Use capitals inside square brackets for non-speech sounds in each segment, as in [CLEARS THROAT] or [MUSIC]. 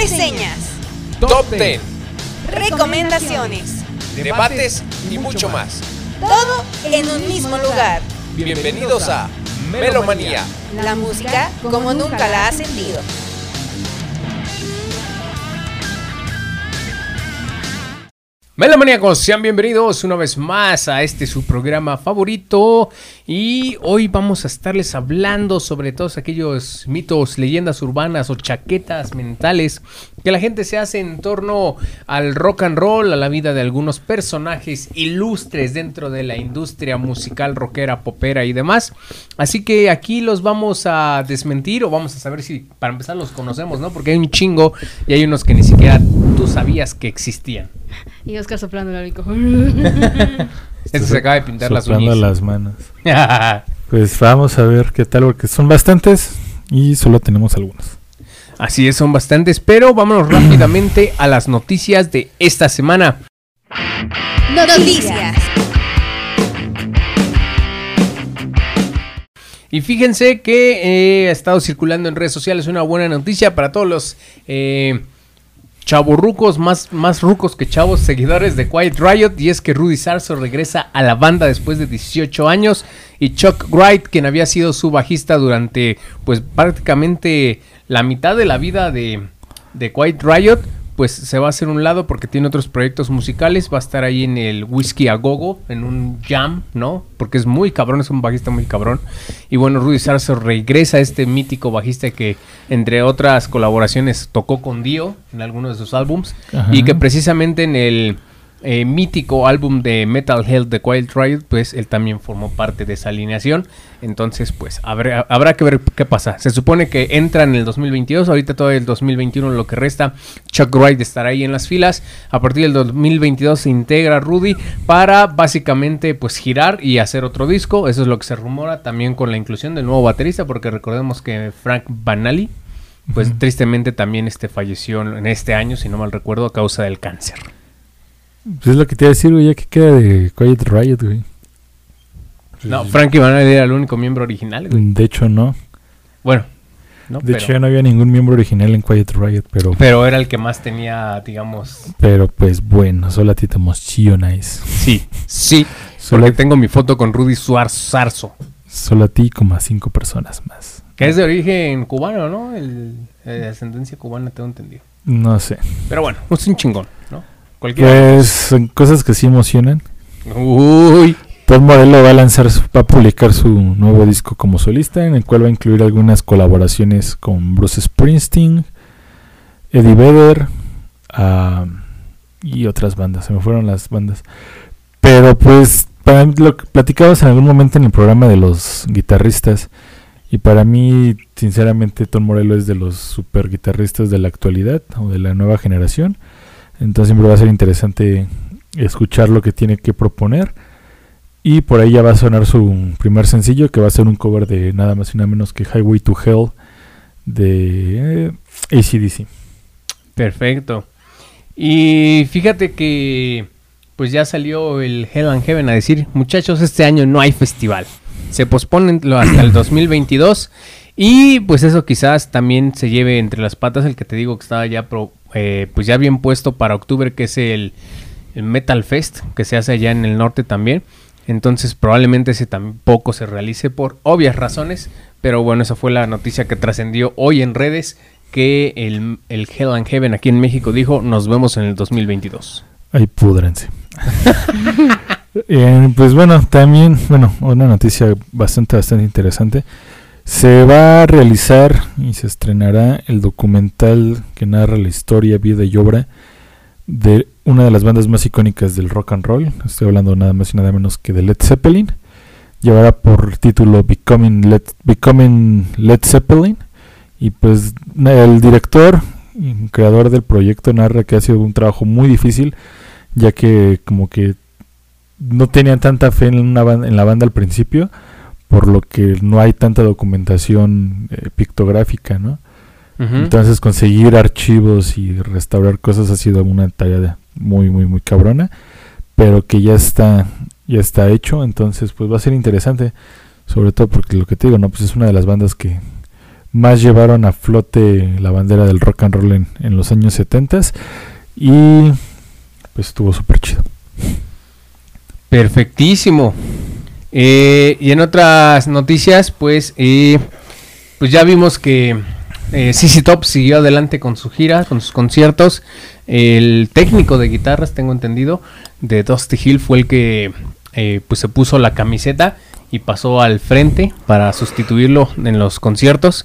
reseñas, Top 10, recomendaciones, debates y mucho más. todo en un mismo lugar. Bienvenidos a Melomanía. La música como nunca la has sentido. Melomaníacos, sean bienvenidos una vez más a este su programa favorito y hoy vamos a estarles hablando sobre todos aquellos mitos, leyendas urbanas o chaquetas mentales que la gente se hace en torno al rock and roll, a la vida de algunos personajes ilustres dentro de la industria musical, rockera, popera y demás. Así que aquí los vamos a desmentir o vamos a saber si para empezar los conocemos, ¿no? Porque hay un chingo y hay unos que ni siquiera tú sabías que existían. Y Oscar soplando el árbitro. [LAUGHS] Este se acaba de pintar las uñas. las manos. [LAUGHS] Pues vamos a ver qué tal, porque son bastantes y solo tenemos algunos. Así es, son bastantes, pero vámonos [CLEARS THROAT] rápidamente a las noticias de esta semana. Noticias. Y fíjense que eh, ha estado circulando en redes sociales una buena noticia para todos los eh, chavorrucos, más, más rucos que chavos, seguidores de Quiet Riot. Y es que Rudy Sarso regresa a la banda después de 18 años. Y Chuck Wright, quien había sido su bajista durante pues prácticamente la mitad de la vida de, de Quiet Riot, pues se va a hacer un lado porque tiene otros proyectos musicales. Va a estar ahí en el Whiskey a Gogo, en un jam, ¿no? Porque es muy cabrón, es un bajista muy cabrón. Y bueno, Rudy Sarso regresa, este mítico bajista que, entre otras colaboraciones, tocó con Dio en algunos de sus álbums. Y que precisamente en el eh, mítico álbum de Metal Health de Quiet Riot, pues él también formó parte de esa alineación. Entonces, pues habrá, habrá que ver qué pasa. Se supone que entra en el 2022, ahorita todo el 2021 lo que resta. Chuck Wright estará ahí en las filas. A partir del 2022 se integra Rudy para básicamente pues girar y hacer otro disco. Eso es lo que se rumora también con la inclusión del nuevo baterista, porque recordemos que Frank Banali, pues tristemente también este falleció en este año, si no mal recuerdo, a causa del cáncer. Pues es lo que te iba a decir, güey, ya que queda de Quiet Riot, güey. No, Frankie Banali era el único miembro original, güey. De hecho, no. Bueno, no, De pero, hecho, ya no había ningún miembro original en Quiet Riot, pero, pero era el que más tenía, digamos, pero pues bueno, solo a ti te emocionáis. sí, sí. Solo, Porque tengo mi foto con Rudy Suar Sarso, solo a ti como a cinco personas más. que es de origen cubano, ¿no? El, de ascendencia cubana, tengo entendido. No sé. Pero bueno, es un chingón. Cualquiera. Pues son cosas que sí emocionan. Uy, Tom Morello va a lanzar, va a publicar su nuevo disco como solista, en el cual va a incluir algunas colaboraciones con Bruce Springsteen, Eddie Vedder ah, y otras bandas. Se me fueron las bandas. Pero pues, para lo que platicabas en algún momento en el programa de los guitarristas. Y para mí, sinceramente, Tom Morello es de los super guitarristas de la actualidad o de la nueva generación. Entonces siempre va a ser interesante escuchar lo que tiene que proponer. Y por ahí ya va a sonar su primer sencillo, que va a ser un cover de nada más y nada menos que Highway to Hell de eh, ACDC. perfecto. Y fíjate que pues ya salió el Hell and Heaven a decir, muchachos, este año no hay festival. Se posponen hasta el [CLEARS THROAT] 2022 y pues eso quizás también se lleve entre las patas el que te digo que estaba ya pro- eh, pues ya bien puesto para octubre que es el, Metal Fest que se hace allá en el norte también. Entonces probablemente ese tampoco se realice por obvias razones. Pero bueno, esa fue la noticia que trascendió hoy en redes. Que el, el Hell and Heaven aquí en México dijo nos vemos en el 2022. Ahí púdrense. Eh, pues bueno, también, bueno, una noticia bastante, bastante interesante. Se va a realizar y se estrenará el documental que narra la historia, vida y obra de una de las bandas más icónicas del rock and roll. Estoy hablando nada más y nada menos que de Led Zeppelin. Llevará por título Becoming Led, Becoming Led Zeppelin. Y pues el director creador del proyecto narra que ha sido un trabajo muy difícil, ya que como que no tenían tanta fe en, una en la banda al principio, por lo que no hay tanta documentación eh, pictográfica, ¿no? Entonces conseguir archivos y restaurar cosas ha sido una tarea muy, muy, muy cabrona, pero que ya está, ya está hecho, entonces pues va a ser interesante, sobre todo porque lo que te digo, no, pues es una de las bandas que más llevaron a flote la bandera del rock and roll en, en los años 70 y pues estuvo súper chido. Perfectísimo. Eh, y en otras noticias, pues, eh, pues ya vimos que eh, CC Top siguió adelante con su gira, con sus conciertos. El técnico de guitarras, tengo entendido, de Dusty Hill fue el que eh, pues se puso la camiseta y pasó al frente para sustituirlo en los conciertos.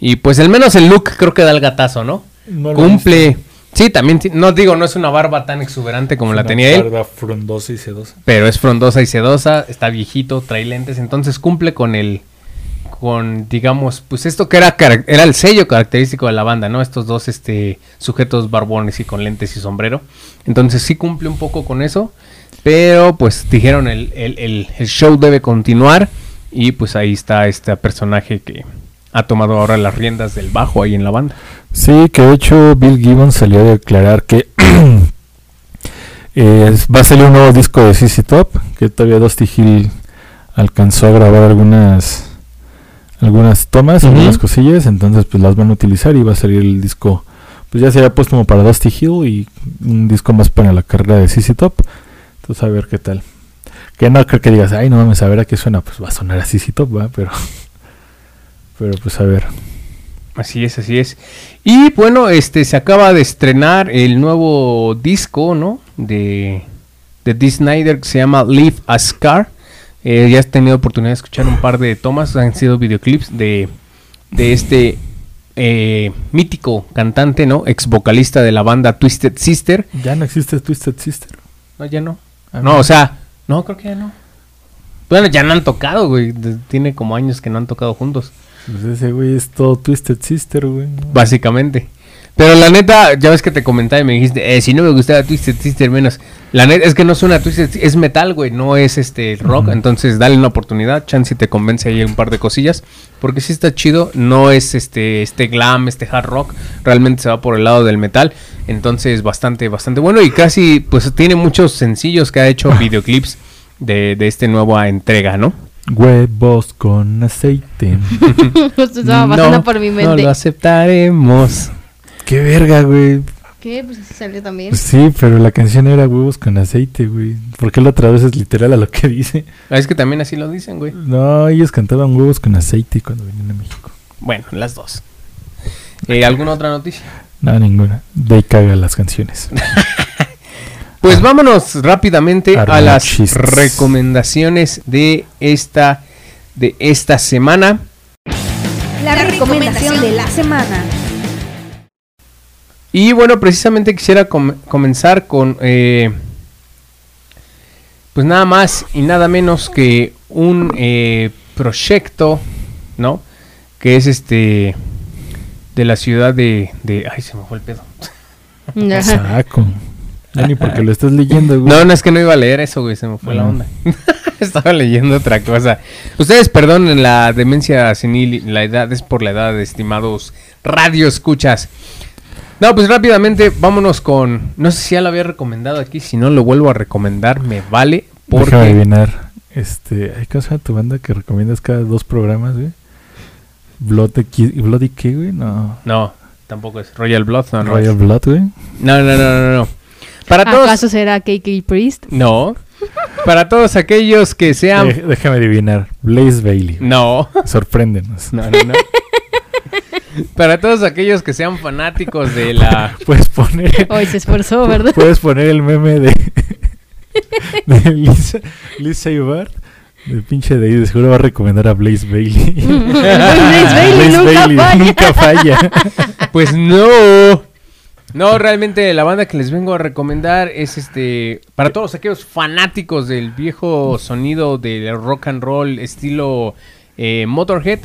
Y pues al menos el look creo que da el gatazo, ¿no? Cumple. Sí, también, no digo, no es una barba tan exuberante como la tenía él, frondosa y sedosa. pero es frondosa y sedosa, está viejito, trae lentes, entonces cumple con el, con, digamos, pues esto que era, era el sello característico de la banda, ¿no? Estos dos, este, sujetos barbones y con lentes y sombrero. Entonces sí cumple un poco con eso, pero pues dijeron el, el, el, el show debe continuar y pues ahí está este personaje que ha tomado ahora las riendas del bajo ahí en la banda. Sí, que de hecho Bill Gibbons salió a declarar que [CLEARS THROAT] eh, va a salir un nuevo disco de CC Top, que todavía Dusty Hill alcanzó a grabar algunas algunas tomas, algunas cosillas, entonces pues las van a utilizar y va a salir el disco, pues ya sería póstumo para Dusty Hill y un disco más para la carrera de CC Top. Entonces a ver qué tal. Que no creo que digas, ay no mames, a ver a qué suena, pues va a sonar a CC Top, va, pero [LAUGHS] pero pues a ver. Así es, así es. Y bueno, este se acaba de estrenar el nuevo disco, ¿no? De, de Dee Snyder que se llama Leave a Scar. Eh, ya has tenido oportunidad de escuchar un par de tomas, han sido videoclips de, de este eh, mítico cantante, ¿no? Ex vocalista de la banda Twisted Sister. Ya no existe Twisted Sister. No, ya no. Ah, No, o sea, no, creo que ya no. Bueno, ya no han tocado, güey. Tiene como años que no han tocado juntos. Pues ese güey es todo Twisted Sister, güey. Básicamente. Pero la neta, ya ves que te comentaba y me dijiste, eh, si no me gustaba Twisted Sister menos. La neta es que no suena Twisted Sister, es metal, güey, no es este rock. Entonces dale una oportunidad, chance y te convence ahí un par de cosillas. Porque sí está chido, no es este, este glam, este hard rock. Realmente se va por el lado del metal. Entonces bastante, bastante bueno. Y casi, pues tiene muchos sencillos que ha hecho [LAUGHS] videoclips de, de este nueva entrega, ¿no? Huevos con aceite. [LAUGHS] Estaba pasando por mi No mente. lo aceptaremos. Qué verga, güey. ¿Qué? Pues salió también. Pues sí, pero la canción era huevos con aceite, güey. ¿Por qué lo traduces literal a lo que dice? Ah, Es que también así lo dicen, güey. No, ellos cantaban huevos con aceite cuando venían a México. Bueno, las dos. Eh, ¿Alguna otra noticia? No, ninguna. De ahí caga las canciones. [LAUGHS] Pues vámonos rápidamente a las recomendaciones de esta de esta semana. La recomendación de la semana. Y bueno, precisamente quisiera com- comenzar con eh, pues nada más y nada menos que un eh, proyecto, ¿no? Que es este de la ciudad de, de ay se me fue el pedo. Saco. Ya ni [LAUGHS] porque lo estás leyendo, güey. No, no es que no iba a leer eso, güey, se me fue la Ah. onda. [LAUGHS] Estaba leyendo otra cosa. Ustedes perdonen la demencia senil, la edad es por la edad, estimados radio escuchas. No, pues rápidamente vámonos con, no sé si ya lo había recomendado aquí, si no lo vuelvo a recomendar, me vale Déjame porque adivinar. Este, ¿hay cosa tu banda que recomiendas cada dos programas, güey? Blood, Bloody qué, güey? No. no, tampoco es Royal Blood, no, no. Royal. Blood, güey. No, no, no, no, no. Para todos ¿Acaso será KK Priest? No. Para todos aquellos que sean Eh, déjame adivinar. Blaze Bailey. No. Sorpréndenos. No, no, no. Para todos aquellos que sean fanáticos de la... [LAUGHS] Puedes poner, Hoy se esforzó, ¿verdad? puedes poner el meme de, [LAUGHS] de Lisa, Lisa Ibar. El pinche de ahí de seguro va a recomendar a Blaze Bailey. [LAUGHS] Blaze Bailey nunca falla. nunca falla. Pues no. No, realmente la banda que les vengo a recomendar es este... Para todos aquellos fanáticos del viejo sonido del rock and roll estilo eh, Motorhead,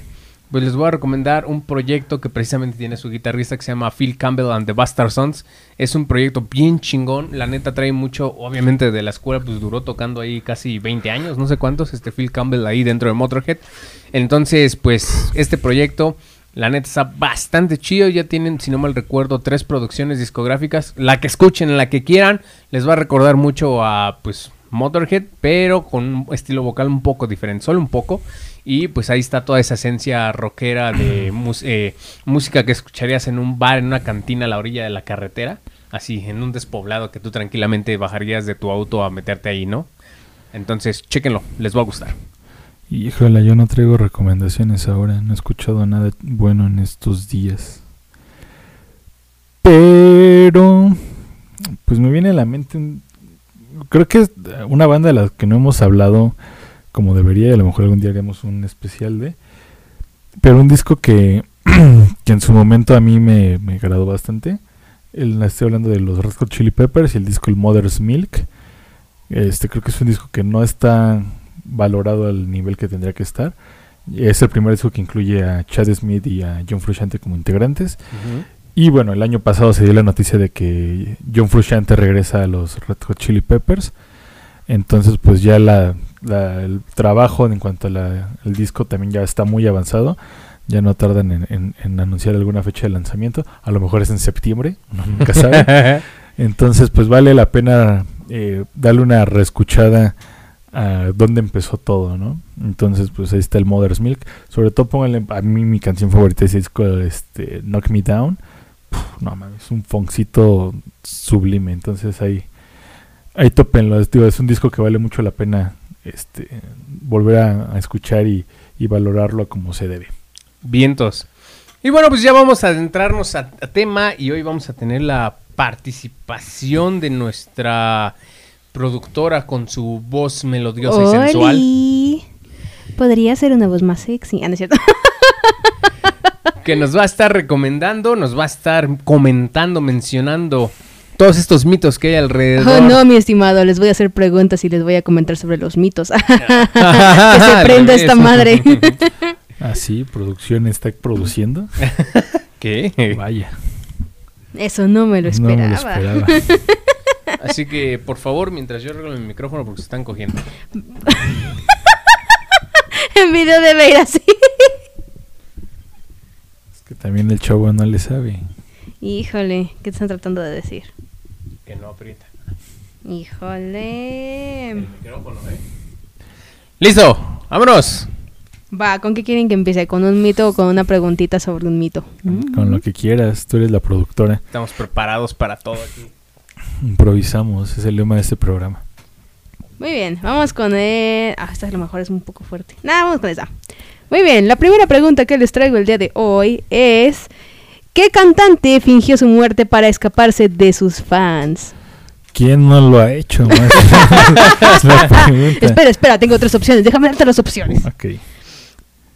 pues les voy a recomendar un proyecto que precisamente tiene su guitarrista que se llama Phil Campbell and the Bastard Sons. Es un proyecto bien chingón. La neta trae mucho, obviamente de la escuela, pues duró tocando ahí casi 20 años, no sé cuántos, este Phil Campbell ahí dentro de Motorhead. Entonces, pues este proyecto, la neta está bastante chido. Ya tienen, si no mal recuerdo, tres producciones discográficas. La que escuchen, la que quieran, les va a recordar mucho a, pues, Motorhead, pero con un estilo vocal un poco diferente, solo un poco. Y pues ahí está toda esa esencia rockera de [CLEARS THROAT] eh, música que escucharías en un bar, en una cantina a la orilla de la carretera. Así, en un despoblado que tú tranquilamente bajarías de tu auto a meterte ahí, ¿no? Entonces, chéquenlo, les va a gustar. Híjole, yo no traigo recomendaciones ahora. No he escuchado nada bueno en estos días. Pero, pues me viene a la mente. Creo que es una banda de la que no hemos hablado como debería. Y a lo mejor algún día haremos un especial de. Pero un disco que, [CLEARS THROAT] que en su momento a mí me, me agradó bastante. El, estoy hablando de los Red Hot Chili Peppers y el disco El Mother's Milk. Este creo que es un disco que no está valorado al nivel que tendría que estar. Es el primer disco que incluye a Chad Smith y a John Frusciante como integrantes. Y bueno, el año pasado se dio la noticia de que John Frusciante regresa a los Red Hot Chili Peppers. Entonces, pues ya la, la- el trabajo en cuanto al disco también ya está muy avanzado. Ya no tardan en, en- en anunciar alguna fecha de lanzamiento. A lo mejor es en septiembre, uno nunca sabe. [LAUGHS] Entonces, pues vale la pena eh, darle una reescuchada a dónde empezó todo, ¿no? Entonces, pues ahí está el Mother's Milk. Sobre todo pónganle a mí mi canción favorita disco, este, Knock Me Down. No mames, es un foncito sublime. Entonces ahí, ahí tópenlo. Es, digo, es un disco que vale mucho la pena este, volver a, a escuchar y, y valorarlo como se debe. Vientos. Y bueno, pues ya vamos a adentrarnos a, a tema y hoy vamos a tener la participación de nuestra productora con su voz melodiosa y sensual. Podría ser una voz más sexy. Ah, no es cierto. [LAUGHS] que nos va a estar recomendando, nos va a estar comentando, mencionando todos estos mitos que hay alrededor. Oh, no, mi estimado, les voy a hacer preguntas y les voy a comentar sobre los mitos. [LAUGHS] que [LAUGHS] se prenda esta madre. Ah, sí, producción está produciendo. ¿Qué? Vaya, Eso no me lo no me lo esperaba. Así que, por favor, mientras yo arreglo mi micrófono porque se están cogiendo. [LAUGHS] En video debe ir así. Es que también el chavo no le sabe. Híjole, ¿qué te están tratando de decir? Que no aprieta. Híjole. micrófono, ¿eh? ¡Listo! ¡Vámonos! Va, ¿con qué quieren que empiece? ¿Con un mito o con una preguntita sobre un mito? Mm. Con lo que quieras, tú eres la productora. Estamos preparados para todo aquí. Improvisamos, es el lema de este programa. Muy bien, vamos con el... Ah, esta a lo mejor es un poco fuerte. Nada, vamos con esa. Muy bien, la primera pregunta que les traigo el día de hoy es... ¿Qué cantante fingió su muerte para escaparse de sus fans? ¿Quién no lo ha hecho? [LAUGHS] Espera, espera, tengo tres opciones. Déjame darte las opciones. Ok.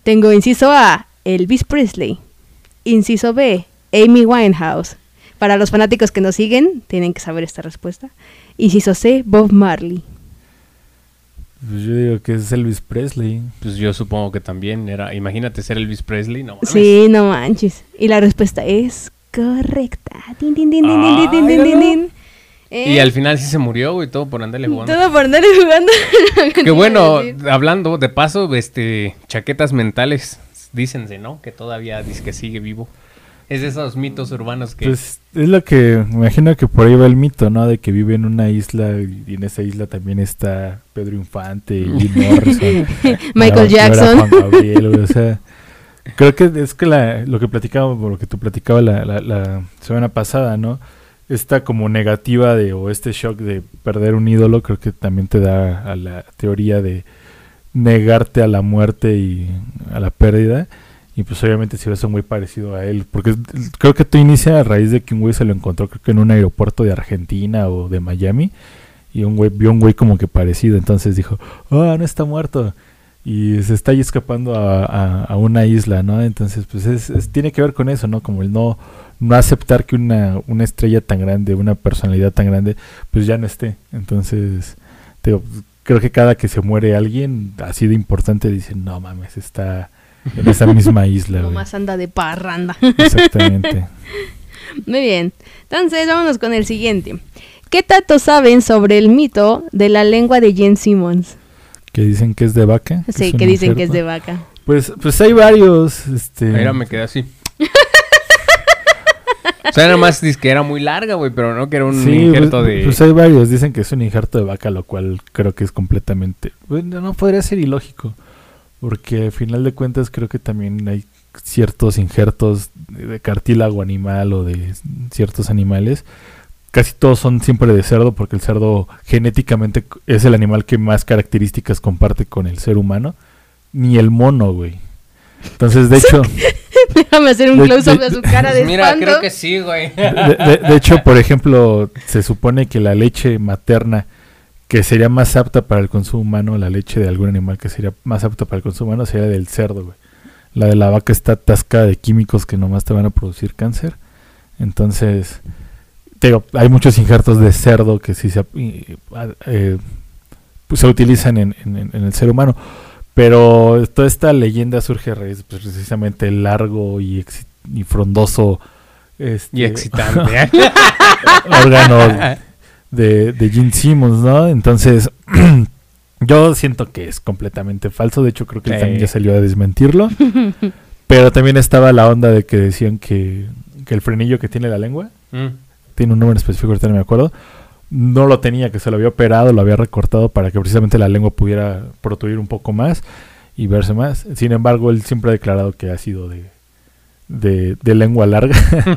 Tengo inciso A, Elvis Presley. Inciso B, Amy Winehouse. Para los fanáticos que nos siguen, tienen que saber esta respuesta. Y si sosé, Bob Marley. Pues yo digo que es Elvis Presley. Pues yo supongo que también era. Imagínate ser Elvis Presley, no mames. Sí, no manches. Y la respuesta es correcta. Din, din, din, eh, y al eh, final sí se murió, güey, todo por andarle jugando. Todo por andarle jugando. [LAUGHS] que bueno, [LAUGHS] hablando de paso, este, chaquetas mentales, dícense, ¿no? Que todavía dice que sigue vivo. Es de esos mitos urbanos que... Pues es lo que me imagino que por ahí va el mito, ¿no? De que vive en una isla y en esa isla también está Pedro Infante y Jim Morrison. [LAUGHS] Michael Jackson. Juan Gabriel, o sea, creo que es que la, lo que platicaba, lo que tú platicabas la, la, la semana pasada, ¿no? Esta como negativa de, o este shock de perder un ídolo, creo que también te da a la teoría de negarte a la muerte y a la pérdida. Y pues obviamente si eso muy parecido a él. Porque creo que todo inicia a raíz de que un güey se lo encontró, creo que en un aeropuerto de Argentina o de Miami. Y un güey vio un güey como que parecido. Entonces dijo, ah, no está muerto. Y se está ahí escapando a, a- una isla, ¿no? Entonces, pues es, tiene que ver con eso, ¿no? Como el no, no aceptar que una, una estrella tan grande, una personalidad tan grande, pues ya no esté. Entonces, creo que cada que se muere alguien así de importante, dicen, no mames, está en esa misma isla. Nomás anda de parranda. Exactamente. [LAUGHS] Muy bien. Entonces, vámonos con el siguiente. ¿Qué tanto saben sobre el mito de la lengua de Jen Simmons? Que dicen que es de vaca. Sí, que dicen que es de vaca. Pues, pues hay varios. Este, Mira, me quedé así. [LAUGHS] o sea, nada más dice que era muy larga, güey, pero no que era un Sí, injerto pues, de... pues hay varios, dicen que es un injerto de vaca, lo cual creo que es completamente, bueno, no podría ser ilógico, porque al final de cuentas creo que también hay ciertos injertos de cartílago animal o de ciertos animales. Casi todos son siempre de cerdo porque el cerdo genéticamente es el animal que más características comparte con el ser humano. Ni el mono, güey. Entonces, de hecho, [LAUGHS] Déjame hacer un De- close-up de- de su cara de Mira, espanto. creo que sí, güey. de, de- de hecho, por ejemplo, se supone que la leche materna que sería más apta para el consumo humano, la leche de algún animal que sería más apta para el consumo humano, sería del cerdo, güey. La de la vaca está atascada de químicos que nomás te van a producir cáncer. Entonces, te digo, hay muchos injertos de cerdo que sí se, eh, pues se utilizan en, en- en el ser humano. Pero toda esta leyenda surge a raíz pues, precisamente el largo y, frondoso este, Y excitante. [LAUGHS] órgano de, de Gene Simmons, ¿no? Entonces, [CLEARS THROAT] yo siento que es completamente falso. De hecho, creo que él también ya salió a desmentirlo. [LAUGHS] Pero también estaba la onda de que decían que, que el frenillo que tiene la lengua, Mm. tiene un número específico, ahorita no me acuerdo, no lo tenía, que se lo había operado, lo había recortado para que precisamente la lengua pudiera protruir un poco más y verse más. Sin embargo, él siempre ha declarado que ha sido de, de, de lengua larga.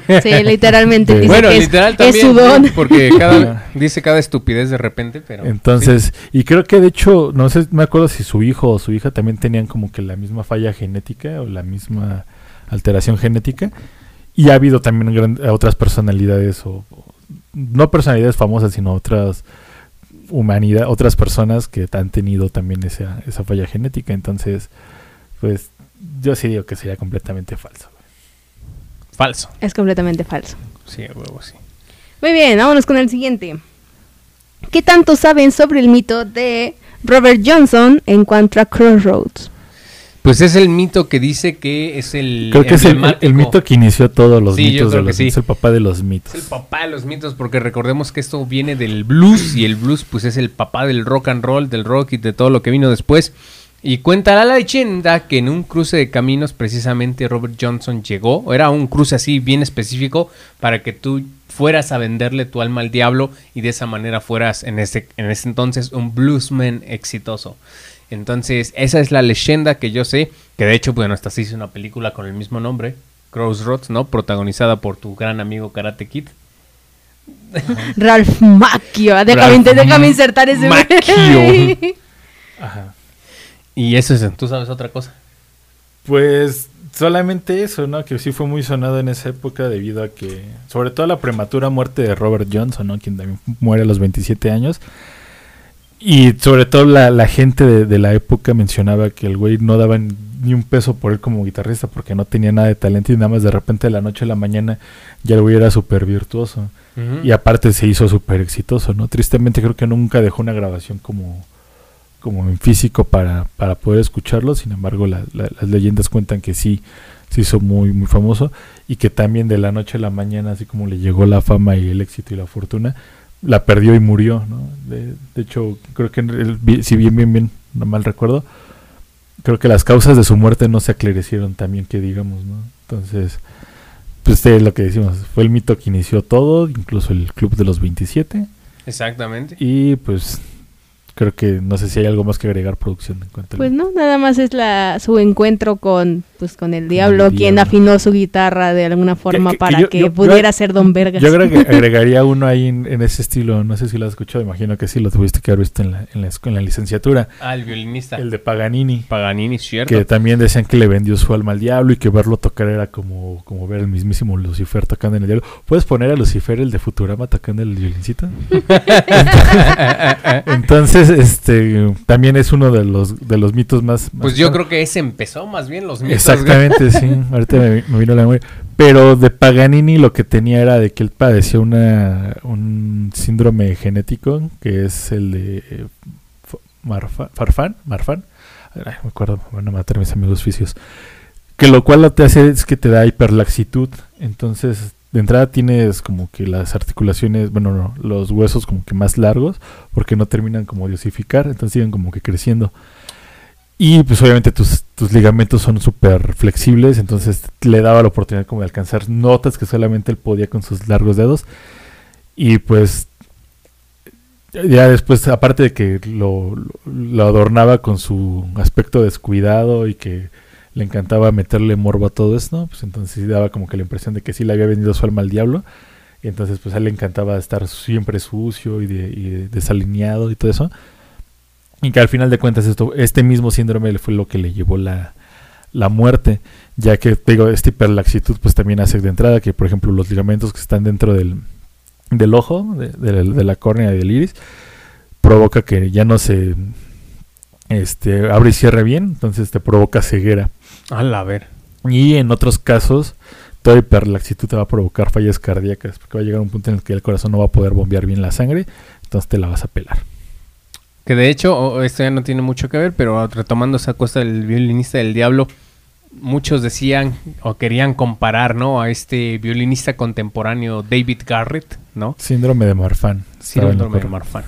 [LAUGHS] Sí, literalmente De- dice Bueno, que literal es, también. su don. sí, Porque cada, [LAUGHS] dice cada estupidez de repente, pero. Entonces, y creo que de hecho, no sé, me acuerdo si su hijo o su hija también tenían como que la misma falla genética o la misma alteración genética. Y ha habido también gran- otras personalidades o, o- no personalidades famosas, sino otras humanidad, otras personas que han tenido también esa, esa falla genética. Entonces, pues yo sí digo que sería completamente falso. Falso. Es completamente falso. Sí, huevo, sí. Muy bien, vámonos con el siguiente. ¿Qué tanto saben sobre el mito de Robert Johnson en cuanto a Crossroads? Pues es el mito que dice que es el. Creo que es el, el- el emblemático. mito que inició todos los Sí, yo mitos de los sí. mitos, el papá de los mitos. Es el papá de los mitos, porque recordemos que esto viene del blues y el blues pues es el papá del rock and roll, del rock y de todo lo que vino después. Y cuenta la leyenda que en un cruce de caminos precisamente Robert Johnson llegó, era un cruce así bien específico para que tú fueras a venderle tu alma al diablo y de esa manera fueras en ese, en ese entonces un bluesman exitoso. Entonces esa es la leyenda que yo sé, que de hecho bueno, hasta se hizo una película con el mismo nombre, Crossroads, ¿no? Protagonizada por tu gran amigo Karate Kid. Ralph Macchio. Déjame, Ralph déjame insertar ese. Macchio. [LAUGHS] Ajá. Y eso es, tú sabes otra cosa. Pues solamente eso, ¿no? Que sí fue muy sonado en esa época debido a que, sobre todo la prematura muerte de Robert Johnson, ¿no? Quien también muere a los 27 años. Y sobre todo la, la gente de, de la época mencionaba que el güey no daba ni un peso por él como guitarrista porque no tenía nada de talento y nada más de repente de la noche a la mañana ya el güey era súper virtuoso. Y aparte se hizo súper exitoso, ¿no? Tristemente creo que nunca dejó una grabación como, como en físico para, para poder escucharlo. Sin embargo, la- la- las leyendas cuentan que sí se hizo muy, muy famoso y que también de la noche a la mañana, así como le llegó la fama y el éxito y la fortuna, la perdió y murió, ¿no? De, de hecho, creo que el- si bien, bien, bien, no mal recuerdo, creo que las causas de su muerte no se aclarecieron también, que digamos, ¿no? Entonces, pues es lo que decimos, fue el mito que inició todo, incluso el Club de los 27, Exactamente. y pues creo que no sé si hay algo más que agregar producción en Pues no, nada más es la su encuentro con pues con el diablo, quien diablo. afinó su guitarra de alguna forma que para yo- que yo- pudiera yo- ser Don Vergas. Yo creo que [LAUGHS] agregaría uno ahí en, en ese estilo, no sé si lo has escuchado, imagino que sí, lo tuviste que haber visto en la, en la, en la licenciatura, Ah, el violinista. el de Paganini. Paganini, cierto. Que también decían que le vendió su alma al diablo y que verlo tocar era como, como ver el mismísimo Lucifer tocando en el diablo. ¿Puedes poner a Lucifer, el de Futurama, tocando el violincito? [LAUGHS] Entonces, este, también es uno de los, de los mitos más... más Pues yo creo que ese empezó más bien los mitos. Exactamente, sí. [LAUGHS] Ahorita me, me vino la memoria. Pero de Paganini lo que tenía era de que él padecía una, un síndrome genético, que es el de eh, Marfa- Farfán, Marfan. Ay, me acuerdo, me van a matar mis amigos fisios. Que lo cual lo te hace es que te da hiperlaxitud. Entonces, de entrada tienes como que las articulaciones, bueno, no, los huesos como que más largos, porque no terminan como de osificar, entonces siguen como que creciendo. Y pues obviamente tus, tus ligamentos son súper flexibles, entonces le daba la oportunidad como de alcanzar notas que solamente él podía con sus largos dedos. Y pues ya después, aparte de que lo, lo adornaba con su aspecto descuidado y que le encantaba meterle morbo a todo esto, pues entonces daba como que la impresión de que sí le había vendido su alma al diablo. Y entonces pues a él le encantaba estar siempre sucio y, de- y desalineado y todo eso. Y que al final de cuentas esto, este mismo síndrome fue lo que le llevó la, la muerte, ya que digo, esta hiperlaxitud pues también hace de entrada que por ejemplo los ligamentos que están dentro del, del ojo, de, de la córnea y del iris, provoca que ya no se este, abre y cierre bien, entonces te provoca ceguera. A la ver. Y en otros casos, toda hiperlaxitud te va a provocar fallas cardíacas, porque va a llegar un punto en el que el corazón no va a poder bombear bien la sangre, entonces te la vas a pelar. Que de hecho, esto ya no tiene mucho que ver, pero retomando esa cosa del violinista del diablo, muchos decían o querían comparar, ¿no? A este violinista contemporáneo David Garrett, ¿no? Síndrome de Marfan. Síndrome de. Marfan.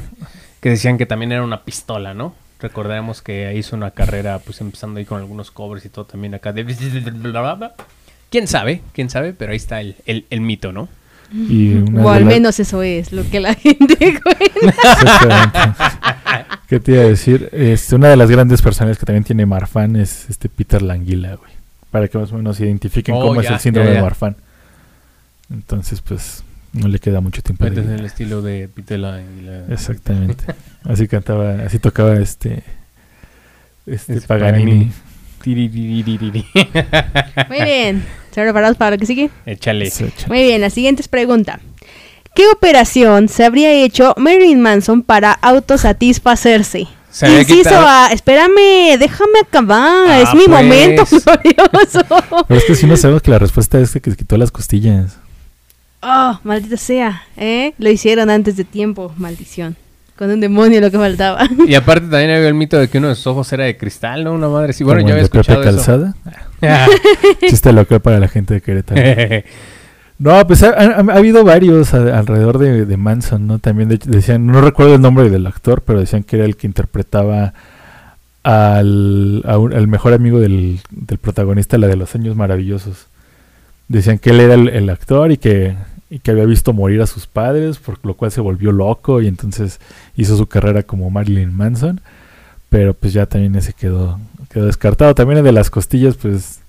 Que decían que también era una pistola, ¿no? Recordaremos que hizo una carrera, pues empezando ahí con algunos covers y todo también acá de... [LAUGHS] ¿Quién sabe? ¿Quién sabe? Pero ahí está el, el- el mito, ¿no? Y una O al menos eso es lo que la [LAUGHS] gente cuenta. Exactamente. ¿Qué te iba a decir? Este, una de las grandes personas que también tiene Marfan es este Peter Languila, güey. Para que más o menos identifiquen Oh, cómo es el síndrome ya, ya. de Marfan. Entonces, pues, no le queda mucho tiempo de Este es vida. el estilo de Pitela y la... Exactamente. Así cantaba, así tocaba este este Es Paganini. Paganini. Muy bien. ¿Están preparados para lo que sigue? Échale. Se echa. Muy bien, la siguiente es pregunta. ¿Qué operación se habría hecho Marilyn Manson para autosatisfacerse? Se Inciso A, espérame, déjame acabar, Ah, es mi pues. momento [LAUGHS] glorioso. Pero es que si no sabemos que la respuesta es que se quitó las costillas. Oh, maldita sea, ¿eh? Lo hicieron antes de tiempo, maldición. Con un demonio lo que faltaba. Y aparte también había el mito de que uno de sus ojos era de cristal, ¿no? Una madre. Sí, bueno, yo había de Pepe escuchado eso. Calzada. [LAUGHS] Chiste local para la gente de Querétaro. [LAUGHS] No, pues ha, ha- ha habido varios a- alrededor de, de Manson, ¿no? También de- decían, no recuerdo el nombre del actor, pero decían que era el que interpretaba al, a un- al mejor amigo del, del protagonista, la de los años maravillosos. Decían que él era el, actor y que, y que había visto morir a sus padres, por lo cual se volvió loco y entonces hizo su carrera como Marilyn Manson. Pero pues ya también ese quedó, quedó descartado. También el de las costillas, pues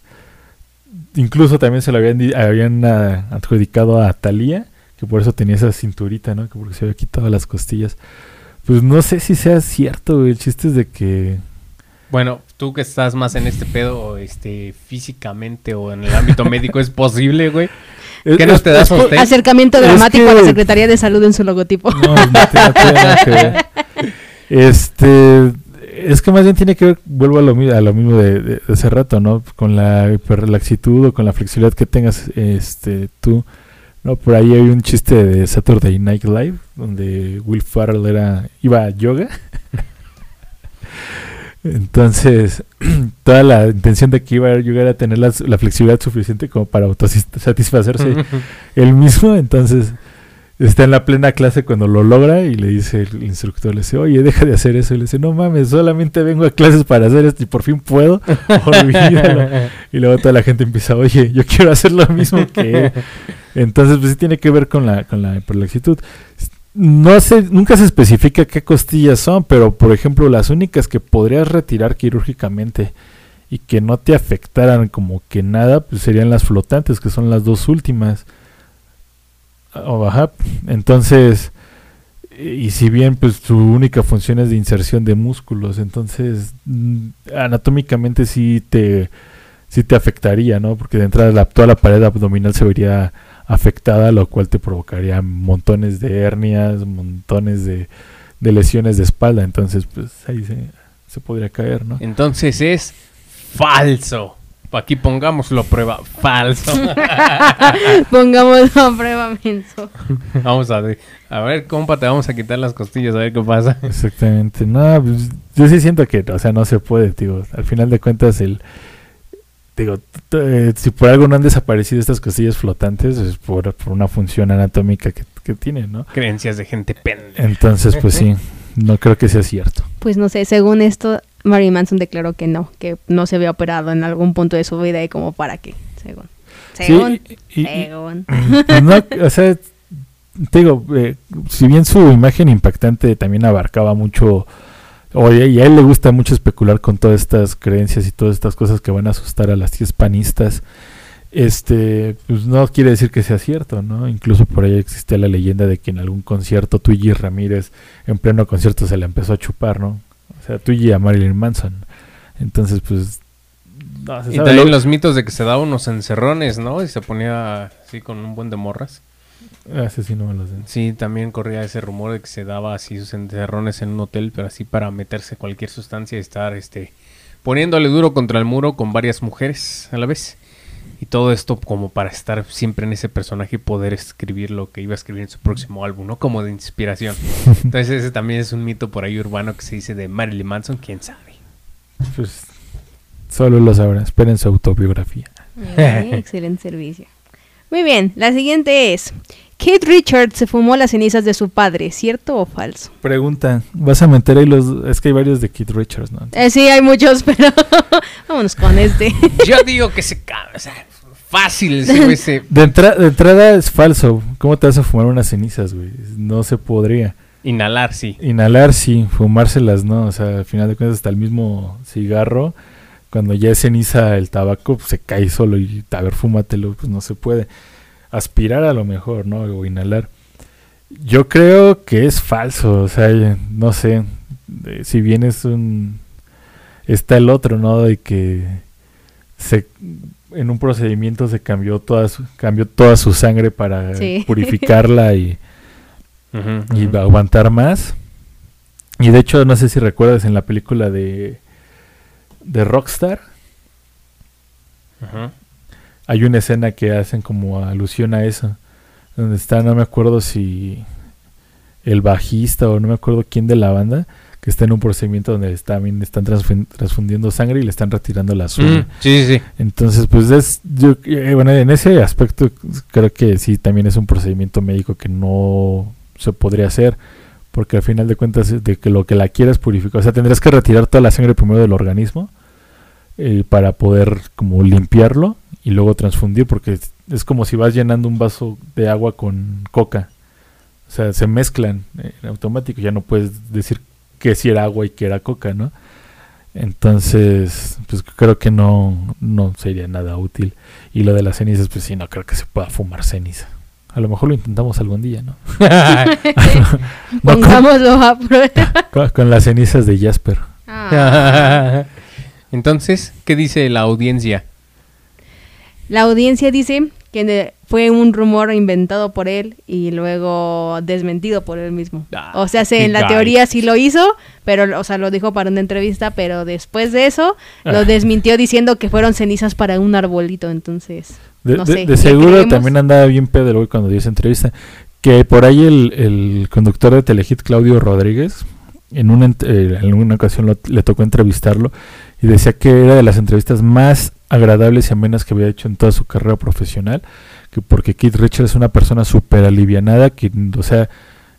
incluso también se lo habían, habían ah, adjudicado a Thalía, que por eso tenía esa cinturita, ¿no? Que porque se había quitado las costillas. Pues no sé si sea cierto. El chiste es de que... Bueno, tú que estás más en este pedo, este, físicamente o en el ámbito médico, ¿es posible, güey? ¿Qué no te da po- sostén? Acercamiento Es dramático a la Secretaría de Salud en su logotipo. No, no tiene- no tiene nada que ver. Este, es que más bien tiene que ver, vuelvo a lo, mi- a lo mismo de, de- de hace rato, ¿no? Con la hiperlaxitud o con la flexibilidad que tengas este, tú. No, por ahí hay un chiste de Saturday Night Live donde Will Ferrell era, iba a yoga. Entonces, [CLEARS THROAT] toda la intención de que iba a yoga era tener la, la flexibilidad suficiente como para autosatisfacerse él mismo. Entonces, está en la plena clase cuando lo logra y le dice el instructor, le dice, oye, deja de hacer eso. Y le dice, no mames, solamente vengo a clases para hacer esto y por fin puedo. [LAUGHS] Olvídalo. Y luego toda la gente empieza, oye, yo quiero hacer lo mismo que él. Entonces, pues sí tiene que ver con la, con la hiperlaxitud. No sé, nunca se especifica qué costillas son, pero por ejemplo, las únicas que podrías retirar quirúrgicamente y que no te afectaran como que nada, pues serían las flotantes, que son las dos últimas. O, ajá, Entonces, y si bien pues su única función es de inserción de músculos, entonces mm, anatómicamente sí te sí te afectaría, ¿no? Porque de entrada la- toda la pared abdominal se vería afectada, lo cual te provocaría montones de hernias, montones de, de lesiones de espalda, entonces pues ahí se, se podría caer, ¿no? Entonces es falso. Aquí pongámoslo a prueba. Falso. [LAUGHS] Pongámoslo a prueba, menso. vamos a ver. A ver, compa, te vamos a quitar las costillas a ver qué pasa. Exactamente. No, pues, yo sí siento que, o sea, no se puede, digo. Al final de cuentas, el. Digo, eh, si por algo no han desaparecido estas costillas flotantes, es por, por una función anatómica que, que tienen, ¿no? Creencias de gente pendeja. Entonces, pues sí, [LAUGHS] no creo que sea cierto. Pues no sé, según esto, Mary Manson declaró que no, que no se había operado en algún punto de su vida y como para qué, según. Sí, Según. y- y- según. [LAUGHS] pues no, o sea, te digo, eh, si bien su imagen impactante también abarcaba mucho, oye, y a él le gusta mucho especular con todas estas creencias y todas estas cosas que van a asustar a las tías panistas, este, pues no quiere decir que sea cierto, ¿no? Incluso por ahí existe la leyenda de que en algún concierto Twiggy Ramírez, en pleno concierto, se le empezó a chupar, ¿no? O sea, Twiggy a Marilyn Manson. Entonces, pues... no Y también Lo- los mitos de que se daba unos encerrones, ¿no? Y se ponía así con un buen de morras. Ah, ese sí no me lo sé. Sí, también corría ese rumor de que se daba así sus encerrones en un hotel, pero así para meterse cualquier sustancia y estar este poniéndole duro contra el muro con varias mujeres a la vez. Y todo esto como para estar siempre en ese personaje y poder escribir lo que iba a escribir en su próximo álbum, ¿no? Como de inspiración. [LAUGHS] Entonces ese también es un mito por ahí urbano que se dice de Marilyn Manson, quién sabe. Pues solo lo sabrán. Esperen su autobiografía. [LAUGHS] Excelente servicio. Muy bien, la siguiente es: Kate Richards se fumó las cenizas de su padre, ¿cierto o falso? Pregunta, ¿vas a meter ahí los...? Es que hay varios de Keith Richards, ¿no? Eh, sí, hay muchos, [LAUGHS] pero vámonos con este. Yo digo que se cabe, o sea, fácil ese [LAUGHS] De, entra- de entrada es falso. ¿Cómo te vas a fumar unas cenizas, güey? No se podría. inhalar, sí. Inhalar sí, fumárselas no. O sea, al final de cuentas hasta el mismo cigarro, cuando ya es ceniza el tabaco, pues, se cae solo y a ver, fúmatelo, pues no se puede. Aspirar a lo mejor, ¿no? O inhalar. Yo creo que es falso, o sea, no sé. eh, si bien es un... Está el otro, ¿no? De que se en un procedimiento se cambió toda su, cambió toda su sangre para Sí. [LAUGHS] purificarla y, y aguantar más. Y de hecho, no sé si recuerdas en la película de, de Rockstar. Hay una escena que hacen como alusión a eso. Donde está, no me acuerdo si el bajista o no me acuerdo quién de la banda, que está en un procedimiento donde también están transfun- transfundiendo sangre y le están retirando la suya. Mm, sí, sí, sí. Entonces, pues es, yo, eh, bueno, en ese aspecto creo que sí, también es un procedimiento médico que no se podría hacer, porque al final de cuentas es de que lo que la quieras purificar, o sea, tendrás que retirar toda la sangre primero del organismo eh, para poder como limpiarlo y luego transfundir, porque es, como si vas llenando un vaso de agua con coca, o sea, se mezclan en automático, ya no puedes decir que si era agua y que era coca, ¿no? Entonces, pues creo que no, no sería nada útil. Y lo de las cenizas, pues sí, no creo que se pueda fumar ceniza. A lo mejor lo intentamos algún día, ¿no? [LAUGHS] [LAUGHS] No, con, Pongámoslo a prueba. [LAUGHS] con- con las cenizas de Jasper. Ah. Entonces, ¿qué dice la audiencia? La audiencia dice que fue un rumor inventado por él y luego desmentido por él mismo. Ah, o sea, se, en la teoría sí lo hizo, pero o sea, lo dijo para una entrevista, pero después de eso Ah. lo desmintió diciendo que fueron cenizas para un arbolito, entonces De, no de- sé. de ¿le seguro también andaba bien güey cuando dio esa entrevista. Que por ahí el, el conductor de Telehit, Claudio Rodríguez, en una, eh, en una ocasión lo- le tocó entrevistarlo y decía que era de las entrevistas más agradables y amenas que había hecho en toda su carrera profesional. Que porque Keith Richards es una persona súper alivianada, que, o sea,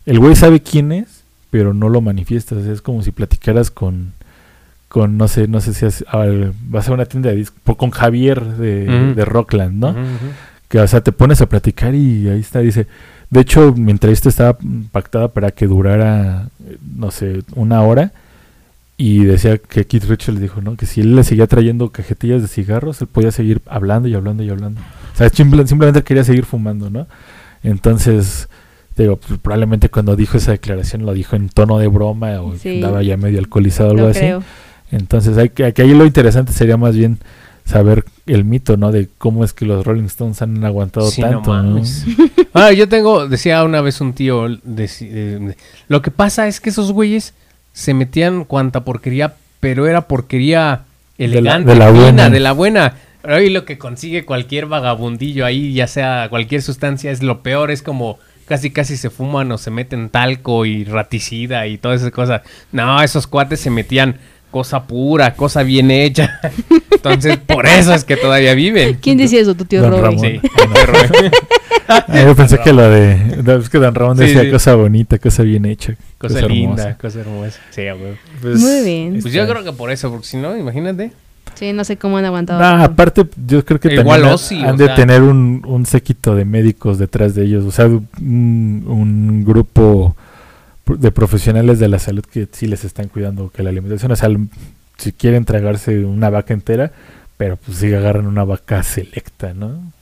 el güey sabe quién es, pero no lo manifiesta. o sea, es como si platicaras con, con no sé, no sé si has- a ver, vas a una tienda de discos, con Javier de, de Rockland, ¿no? Que, o sea, te pones a platicar y ahí está, dice. De hecho, mi entrevista estaba pactada para que durara, no sé, una hora. Y decía que Keith Richards le dijo, ¿no? Que si él le seguía trayendo cajetillas de cigarros, él podía seguir hablando y hablando y hablando. O sea, simple- simplemente quería seguir fumando, ¿no? Entonces, digo, pues, probablemente cuando dijo esa declaración lo dijo en tono de broma o Sí. andaba ya medio alcoholizado o algo así. creo. Entonces, hay que, que ahí lo interesante sería más bien saber el mito, ¿no? De cómo es que los Rolling Stones han aguantado Sí, tanto, ¿no? mames. [LAUGHS] Ah, yo tengo, decía una vez un tío, deci- eh, lo que pasa es que esos güeyes se metían cuanta porquería, pero era porquería De la- elegante, de la fina, buena. de la buena. Hoy lo que consigue cualquier vagabundillo ahí, ya sea cualquier sustancia, es lo peor, es como casi casi se fuman o se meten talco y raticida y todas esas cosas. No, esos cuates se metían cosa pura, cosa bien hecha. [LAUGHS] Entonces, por eso es que todavía viven. ¿Quién decía eso, tu tío Don? Ramón. Sí. Ah, yo pensé que lo de... no, es que Don Ramón decía sí. cosa bonita, cosa bien hecha. Cosa linda, cosa hermosa. Sí, huevo. Pues, Muy bien. Pues yo creo que por eso, porque si no, imagínate. Sí, no sé cómo han aguantado. Ah, aparte, yo creo que Igual también Ozzy, han de sea. tener un, un séquito de médicos detrás de ellos. O sea, un, un grupo de profesionales de la salud que sí les están cuidando que la alimentación. O sea, si quieren tragarse una vaca entera, pero pues sí agarran una vaca selecta, ¿no?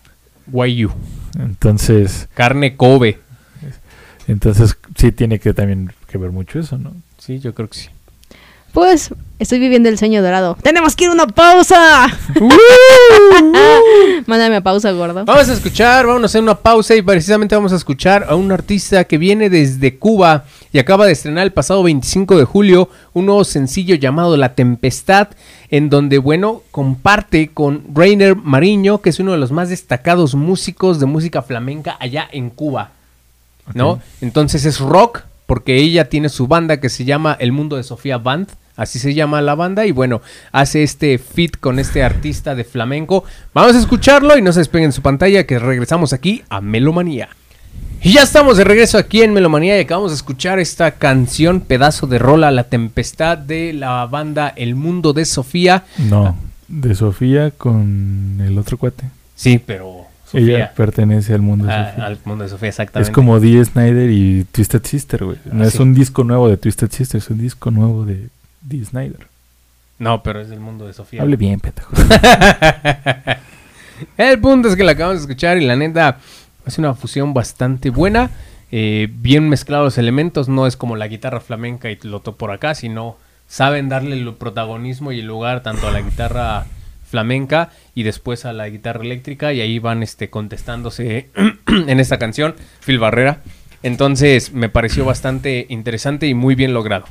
Wagyu. Entonces, Carne Kobe. entonces sí tiene que también que ver mucho eso, ¿no? Sí, yo creo que sí. Pues estoy viviendo el sueño dorado. ¡Tenemos que ir a una pausa! [LAUGHS] [LAUGHS] Mándame a pausa, gordo. Vamos a escuchar, vamos a hacer una pausa y precisamente vamos a escuchar a un artista que viene desde Cuba y acaba de estrenar el pasado 25 de julio un nuevo sencillo llamado La Tempestad, en donde, bueno, comparte con Rainer Mariño, que es uno de los más destacados músicos de música flamenca allá en Cuba, ¿no? Entonces es rock, porque ella tiene su banda que se llama El Mundo de Sofía Band. Así se llama la banda y bueno, hace este fit con este artista de flamenco. Vamos a escucharlo y no se despeguen su pantalla que regresamos aquí a Melomanía. Y ya estamos de regreso aquí en Melomanía y acabamos de escuchar esta canción, pedazo de rola, La Tempestad de la banda El Mundo de Sofía. No, de Sofía con el otro cuate. Sí, pero Ella pertenece al mundo de Ah, Sofía. al Mundo de Sofía, exactamente. Es como Dee Snyder y Twisted Sister, güey. No Ah, es sí. un disco nuevo de Twisted Sister, es un disco nuevo de Dee Snyder. No, pero es el Mundo de Sofía. Hable bien, pendejo. [LAUGHS] El punto es que la acabamos de escuchar y la neta es una fusión bastante buena. eh, bien mezclados los elementos, no es como la guitarra flamenca y lo por acá, sino saben darle el protagonismo y el lugar tanto a la guitarra flamenca y después a la guitarra eléctrica y ahí van este contestándose [CLEARS THROAT] en esta canción Phil Barrera. Entonces me pareció bastante interesante y muy bien logrado.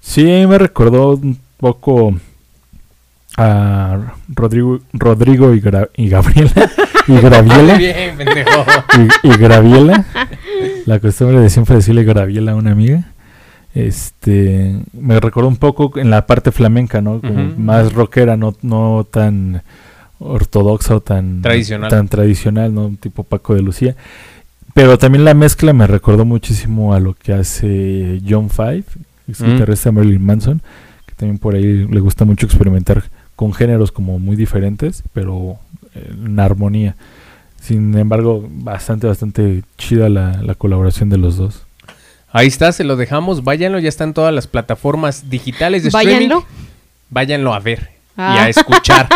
Sí, me recordó un poco a Rodrigo, Rodrigo y, Gra- y Gabriela. [LAUGHS] Y Graviela. Bien, pendejo. y, y Graviela. La costumbre de siempre decirle Graviela a una amiga. Este me recordó un poco en la parte flamenca, ¿no? Como más rockera, no, no tan ortodoxa o tan Tradicional. tan tradicional, ¿no? Tipo Paco de Lucía. Pero también la mezcla me recordó muchísimo a lo que hace John Five, ex guitarrista Marilyn Manson, que también por ahí le gusta mucho experimentar con géneros como muy diferentes, pero en armonía. Sin embargo, bastante, bastante chida la, la colaboración de los dos. Ahí está, se lo dejamos. Váyanlo, ya están todas las plataformas digitales de streaming. Váyanlo. Váyanlo a ver y Ah. a escuchar.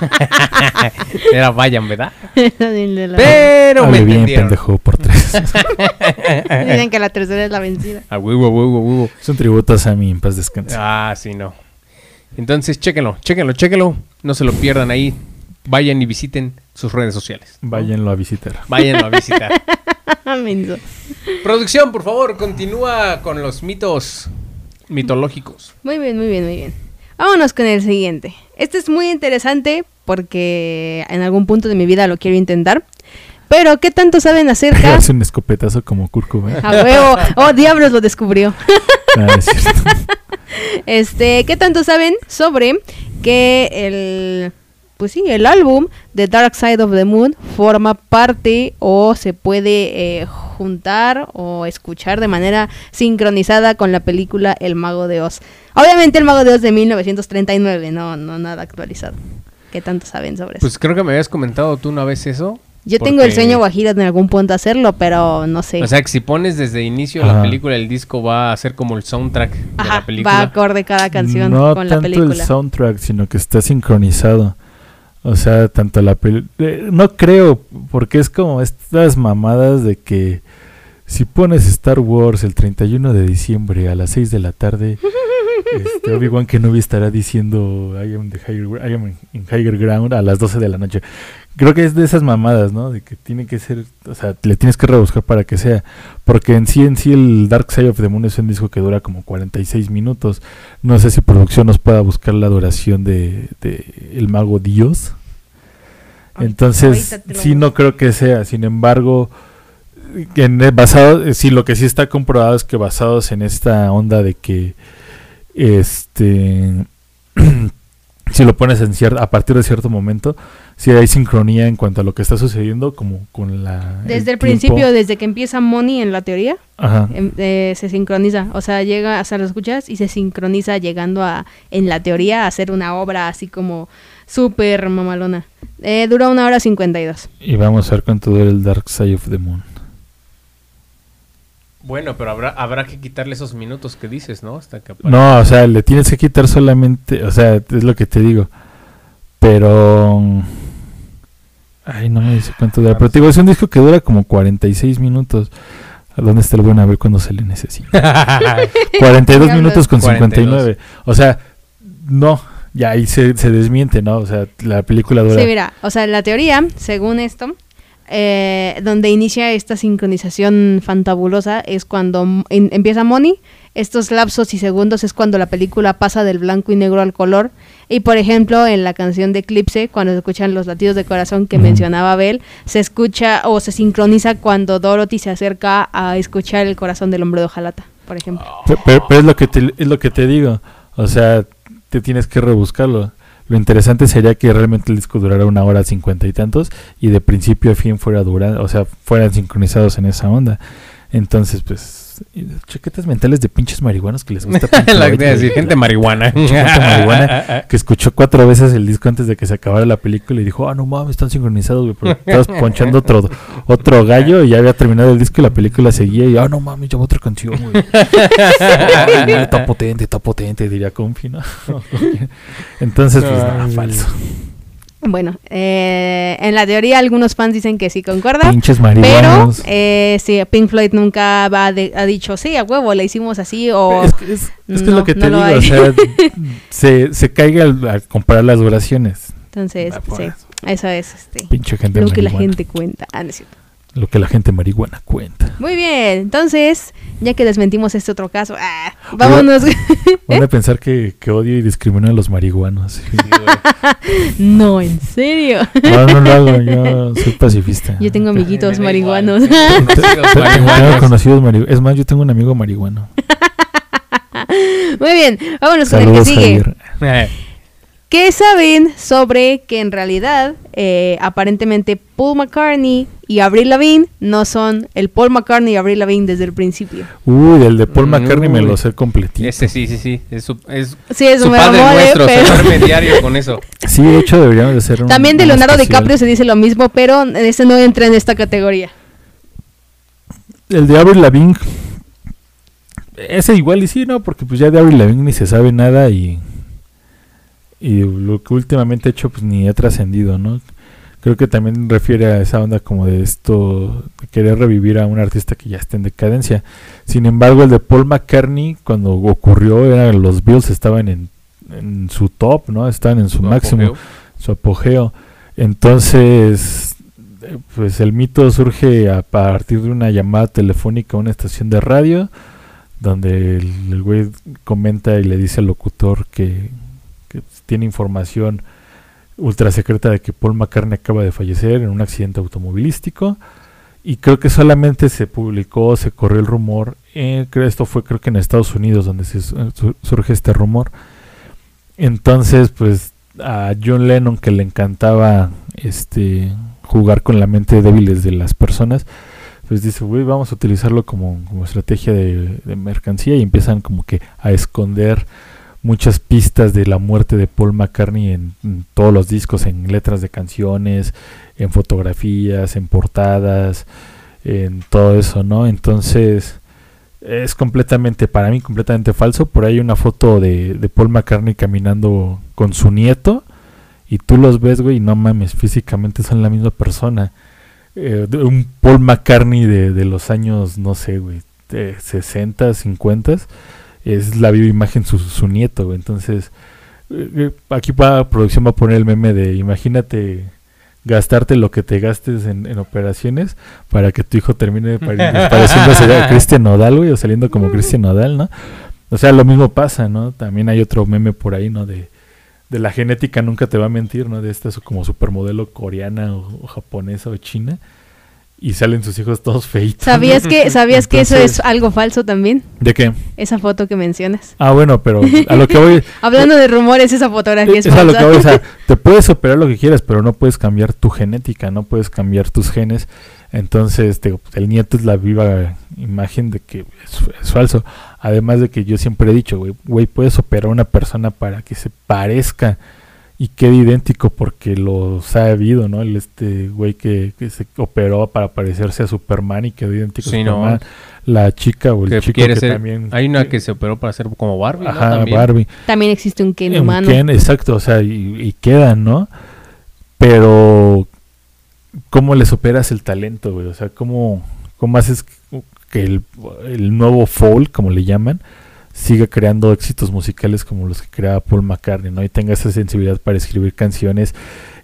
[LAUGHS] Era vayan, ¿verdad? [LAUGHS] Dicen Pero me bien, entendieron. pendejo, por tres. [LAUGHS] que la tercera es la vencida. A huevo, a huevo, a huevo. es un tributo a Sammy, en paz descanse. Ah, sí, no. Entonces, chéquenlo, chéquenlo, chéquenlo. No se lo pierdan ahí. Vayan y visiten sus redes sociales. Váyanlo a visitar. Váyanlo a visitar. [LAUGHS] Producción, por favor, continúa con los mitos mitológicos. Muy bien, muy bien, muy bien. Vámonos con el siguiente. Este es muy interesante porque en algún punto de mi vida lo quiero intentar. Pero, ¿qué tanto saben acerca? [LAUGHS] Hace un escopetazo como Kurt Cobain. A huevo. Oh, diablos lo descubrió. [LAUGHS] Ah, es cierto. Este, ¿qué tanto saben sobre que el pues sí, el álbum The Dark Side of the Moon forma parte o se puede eh, juntar o escuchar de manera sincronizada con la película El Mago de Oz. Obviamente El Mago de Oz de 1939, no no nada actualizado. ¿Qué tanto saben sobre eso? Pues creo que me habías comentado tú una vez eso. Yo tengo el sueño guajiro en algún punto hacerlo, pero no sé. O sea, que si pones desde inicio la Ajá. película, el disco va a ser como el soundtrack de la película. va acorde cada canción no con la tanto el película. soundtrack, sino que está sincronizado. O sea, tanto la película... no creo, porque es como estas mamadas de que si pones Star Wars el 31 de diciembre a las 6 de la tarde, [LAUGHS] este, Obi-Wan Kenobi estará diciendo I am, the higher, I am in higher ground a las 12 de la noche. Creo que es de esas mamadas, ¿no? De que tiene que ser, o sea, le tienes que rebuscar para que sea. Porque en sí, en sí, el Dark Side of the Moon es un disco que dura como 46 minutos. No sé si producción nos pueda buscar la duración de, de El Mago Dios. Entonces, sí, no creo que sea. Sin embargo, en, basado, sí, lo que sí está comprobado es que basados en esta onda de que este [CLEARS THROAT] si lo pones en cier- a partir de cierto momento, si hay sincronía en cuanto a lo que está sucediendo, como con la... Desde el, principio, desde que empieza Money en la teoría, Ajá. em- eh, se sincroniza. O sea, llega, sea, lo escuchas y se sincroniza llegando a, en la teoría, a hacer una obra así como súper mamalona. Eh, dura una hora cincuenta y dos. Y vamos a ver cuánto dura el Dark Side of the Moon. Bueno, pero habrá, habrá que quitarle esos minutos que dices, ¿no? Hasta que. No, o sea, le tienes que quitar solamente, o sea, es lo que te digo. Pero... Ay, no me dice cuánto dura. Pero te digo, es un disco que dura como 46 minutos. ¿A dónde está el buen a ver cuando se le necesita? [LAUGHS] 42 Diablos. minutos con 42. 59. O sea, no, ya ahí se, se desmiente, ¿no? O sea, la película dura... Sí, mira, o sea, la teoría, según esto, eh, donde inicia esta sincronización fantabulosa es cuando en- empieza Money. Estos lapsos y segundos es cuando la película pasa del blanco y negro al color. Y por ejemplo, en la canción de Eclipse, cuando se escuchan los latidos de corazón que mencionaba Abel, se escucha o se sincroniza cuando Dorothy se acerca a escuchar el corazón del hombre de hojalata, por ejemplo. Pe- Pero, pero es lo que te, es lo que te digo. O sea, te tienes que rebuscarlo. Lo interesante sería que realmente el disco durara una hora cincuenta y tantos y de principio a fin fuera dura, o sea, fueran sincronizados en esa onda. Entonces, pues, chaquetas mentales de pinches marihuanos que les gusta [LAUGHS] la gente marihuana. [LAUGHS] Gente marihuana [LAUGHS] que escuchó cuatro veces el disco antes de que se acabara la película y dijo, ah, no mames, están sincronizados, güey, pero estabas ponchando otro, otro gallo y ya había terminado el disco y la película seguía y, ah, no mames, va otra canción, güey. Está potente, está potente, diría Confi, ¿no? Entonces, pues, nada, falso. Bueno, eh, en la teoría algunos fans dicen que sí concuerda. Pinches Pero, eh, sí, Pink Floyd nunca va de- ha dicho, sí, a huevo, le hicimos así, o... es que es, es que es no, lo que te digo, o sea, [LAUGHS] se, se caiga al, al comparar las duraciones. Entonces, sí, eso. es este, Pinche gente lo que la gente cuenta. Ah, no es cierto. Lo que la gente marihuana cuenta. Muy bien, entonces, ya que desmentimos este otro caso, ah, vámonos. [LAUGHS] Van a [LAUGHS] pensar que, que odio y discrimino a los marihuanos. [LAUGHS] no, en serio. No, no lo hago, yo soy pacifista. Yo tengo amiguitos marihuanos. Conocidos Tengo marihuanos. conocidos marihuanos. Es más, yo tengo un amigo marihuano. Muy bien, vámonos con el que sigue. Javier. ¿Qué saben sobre que en realidad eh, aparentemente Paul McCartney y Avril Lavigne no son el Paul McCartney y Avril Lavigne desde el principio? Uy, el de Paul Mm, McCartney me lo sé completito. Ese sí, sí, sí. Es su, es Sí, es su un padre nuestro, pero- se duerme diario con eso. [LAUGHS] Sí, de hecho deberíamos de hacer un También de Leonardo especial. DiCaprio se dice lo mismo, pero ese no entra en esta categoría. El de Avril Lavigne. Ese igual y sí, ¿no? Porque pues ya de Avril Lavigne ni se sabe nada y... Y lo que últimamente he hecho pues ni ha trascendido, ¿no? Creo que también refiere a esa onda como de esto, de querer revivir a un artista que ya está en decadencia. Sin embargo, el de Paul McCartney, cuando ocurrió, eran los Bills estaban en, en su top, ¿no? Estaban en su Su máximo apogeo. su apogeo. Entonces, pues el mito surge a partir de una llamada telefónica a una estación de radio, donde el, el güey comenta y le dice al locutor que tiene información ultra secreta de que Paul McCartney acaba de fallecer en un accidente automovilístico. Y creo que solamente se publicó, se corrió el rumor. eh, esto fue creo que en Estados Unidos donde surge este rumor. Entonces, pues a John Lennon que le encantaba este jugar con la mente débiles de las personas, pues dice, güey, vamos a utilizarlo como, como estrategia de, de mercancía y empiezan como que a esconder muchas pistas de la muerte de Paul McCartney en, todos los discos, en letras de canciones, en fotografías, en portadas, en todo eso, ¿no? Entonces es completamente, para mí, completamente falso. Por ahí hay una foto de, de Paul McCartney caminando con su nieto y tú los ves, güey, y no mames, físicamente son la misma persona. Eh, un Paul McCartney de, de los años, no sé, güey, de 60, 50, es la viva imagen su, su nieto, güey. Entonces, eh, eh, aquí para producción va a poner el meme de, imagínate gastarte lo que te gastes en, en operaciones para que tu hijo termine pare- [LAUGHS] pareciéndose a Cristian Nodal, güey, o saliendo como Cristian Nodal, ¿no? O sea, lo mismo pasa, ¿no? También hay otro meme por ahí, ¿no? De, de la genética nunca te va a mentir, ¿no? De esta como supermodelo coreana o, o japonesa o china. Y salen sus hijos todos feitos. ¿Sabías que, ¿sabías que eso es algo falso también? ¿De qué? Esa foto que mencionas. Ah, bueno, pero a lo que voy... [LAUGHS] Hablando de rumores, esa fotografía es, es a lo que falsa. voy, o sea, [LAUGHS] te puedes operar lo que quieras, pero no puedes cambiar tu genética, no puedes cambiar tus genes. Entonces, te digo, el nieto es la viva imagen de que es, es falso. Además de que yo siempre he dicho, güey, güey, puedes operar a una persona para que se parezca y quede idéntico porque lo ha habido, ¿no? El este güey que, que se operó para parecerse a Superman y quedó idéntico a. Superman. La chica o el Que chico que ser- también... Hay una que se operó para ser como Barbie, ¿no? Ajá, También. Barbie. También existe un Ken Un humano. Ken, exacto, o sea, y, y quedan, ¿no? Pero, ¿cómo les operas el talento, güey? O sea, ¿cómo, cómo haces que el, el nuevo folk, como le llaman, siga creando éxitos musicales como los que creaba Paul McCartney, ¿no? Y tenga esa sensibilidad para escribir canciones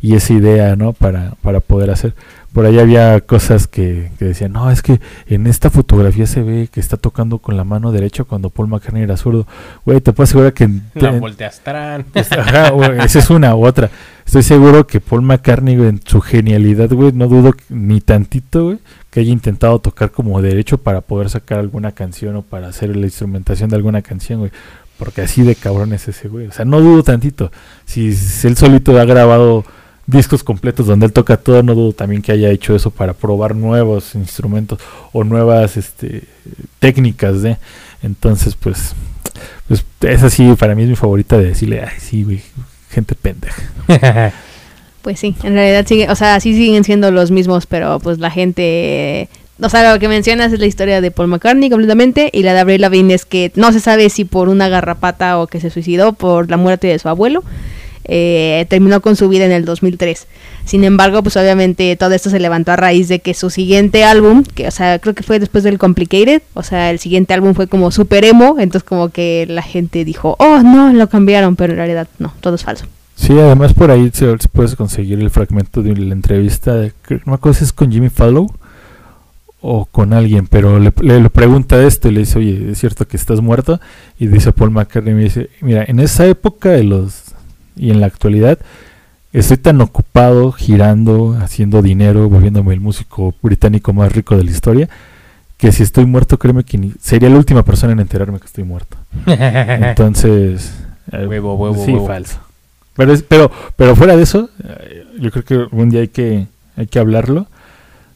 y esa idea, ¿no? Para, para poder hacer. Por ahí había cosas que, que decían, no, es que en esta fotografía se ve que está tocando con la mano derecha cuando Paul McCartney era zurdo. Güey, te puedo asegurar que... [LAUGHS] La te- volteastrán. [LAUGHS] Ajá, güey, esa es una u otra. Estoy seguro que Paul McCartney, güey, en su genialidad, güey, no dudo ni tantito, güey, que haya intentado tocar como derecho para poder sacar alguna canción o para hacer la instrumentación de alguna canción, güey. Porque así de cabrón es ese, güey. O sea, no dudo tantito. Si, si él solito ha grabado discos completos donde él toca todo, no dudo también que haya hecho eso para probar nuevos instrumentos o nuevas este, técnicas de. Entonces, pues, pues esa sí, para mí es mi favorita de decirle, ay, sí, güey, gente pendeja. [LAUGHS] Pues sí, en realidad sigue, o sea, sí siguen siendo los mismos, pero pues la gente, o sea, lo que mencionas es la historia de Paul McCartney completamente y la de Avril Lavigne es que no se sabe si por una garrapata o que se suicidó por la muerte de su abuelo. Eh, terminó con su vida en el 2003. Sin embargo, pues obviamente todo esto se levantó a raíz de que su siguiente álbum, que o sea, creo que fue después del Complicated, o sea, el siguiente álbum fue como super emo, entonces como que la gente dijo, oh no, lo cambiaron, pero en realidad no, todo es falso. Sí, además por ahí se, se puedes conseguir el fragmento de la entrevista, de, no me acuerdo si es con Jimmy Fallow o con alguien, pero le pregunta esto y le dice, oye, ¿es cierto que estás muerto? Y dice Paul McCartney, me dice, mira, en esa época de los y en la actualidad estoy tan ocupado girando, haciendo dinero, volviéndome el músico británico más rico de la historia, que si estoy muerto, créeme que ni- sería la última persona en enterarme que estoy muerto. [LAUGHS] Entonces, eh, Huevo, huevo, sí, huevo. falso. Pero, es- pero, pero fuera de eso, eh, yo creo que algún día hay que, hay que hablarlo.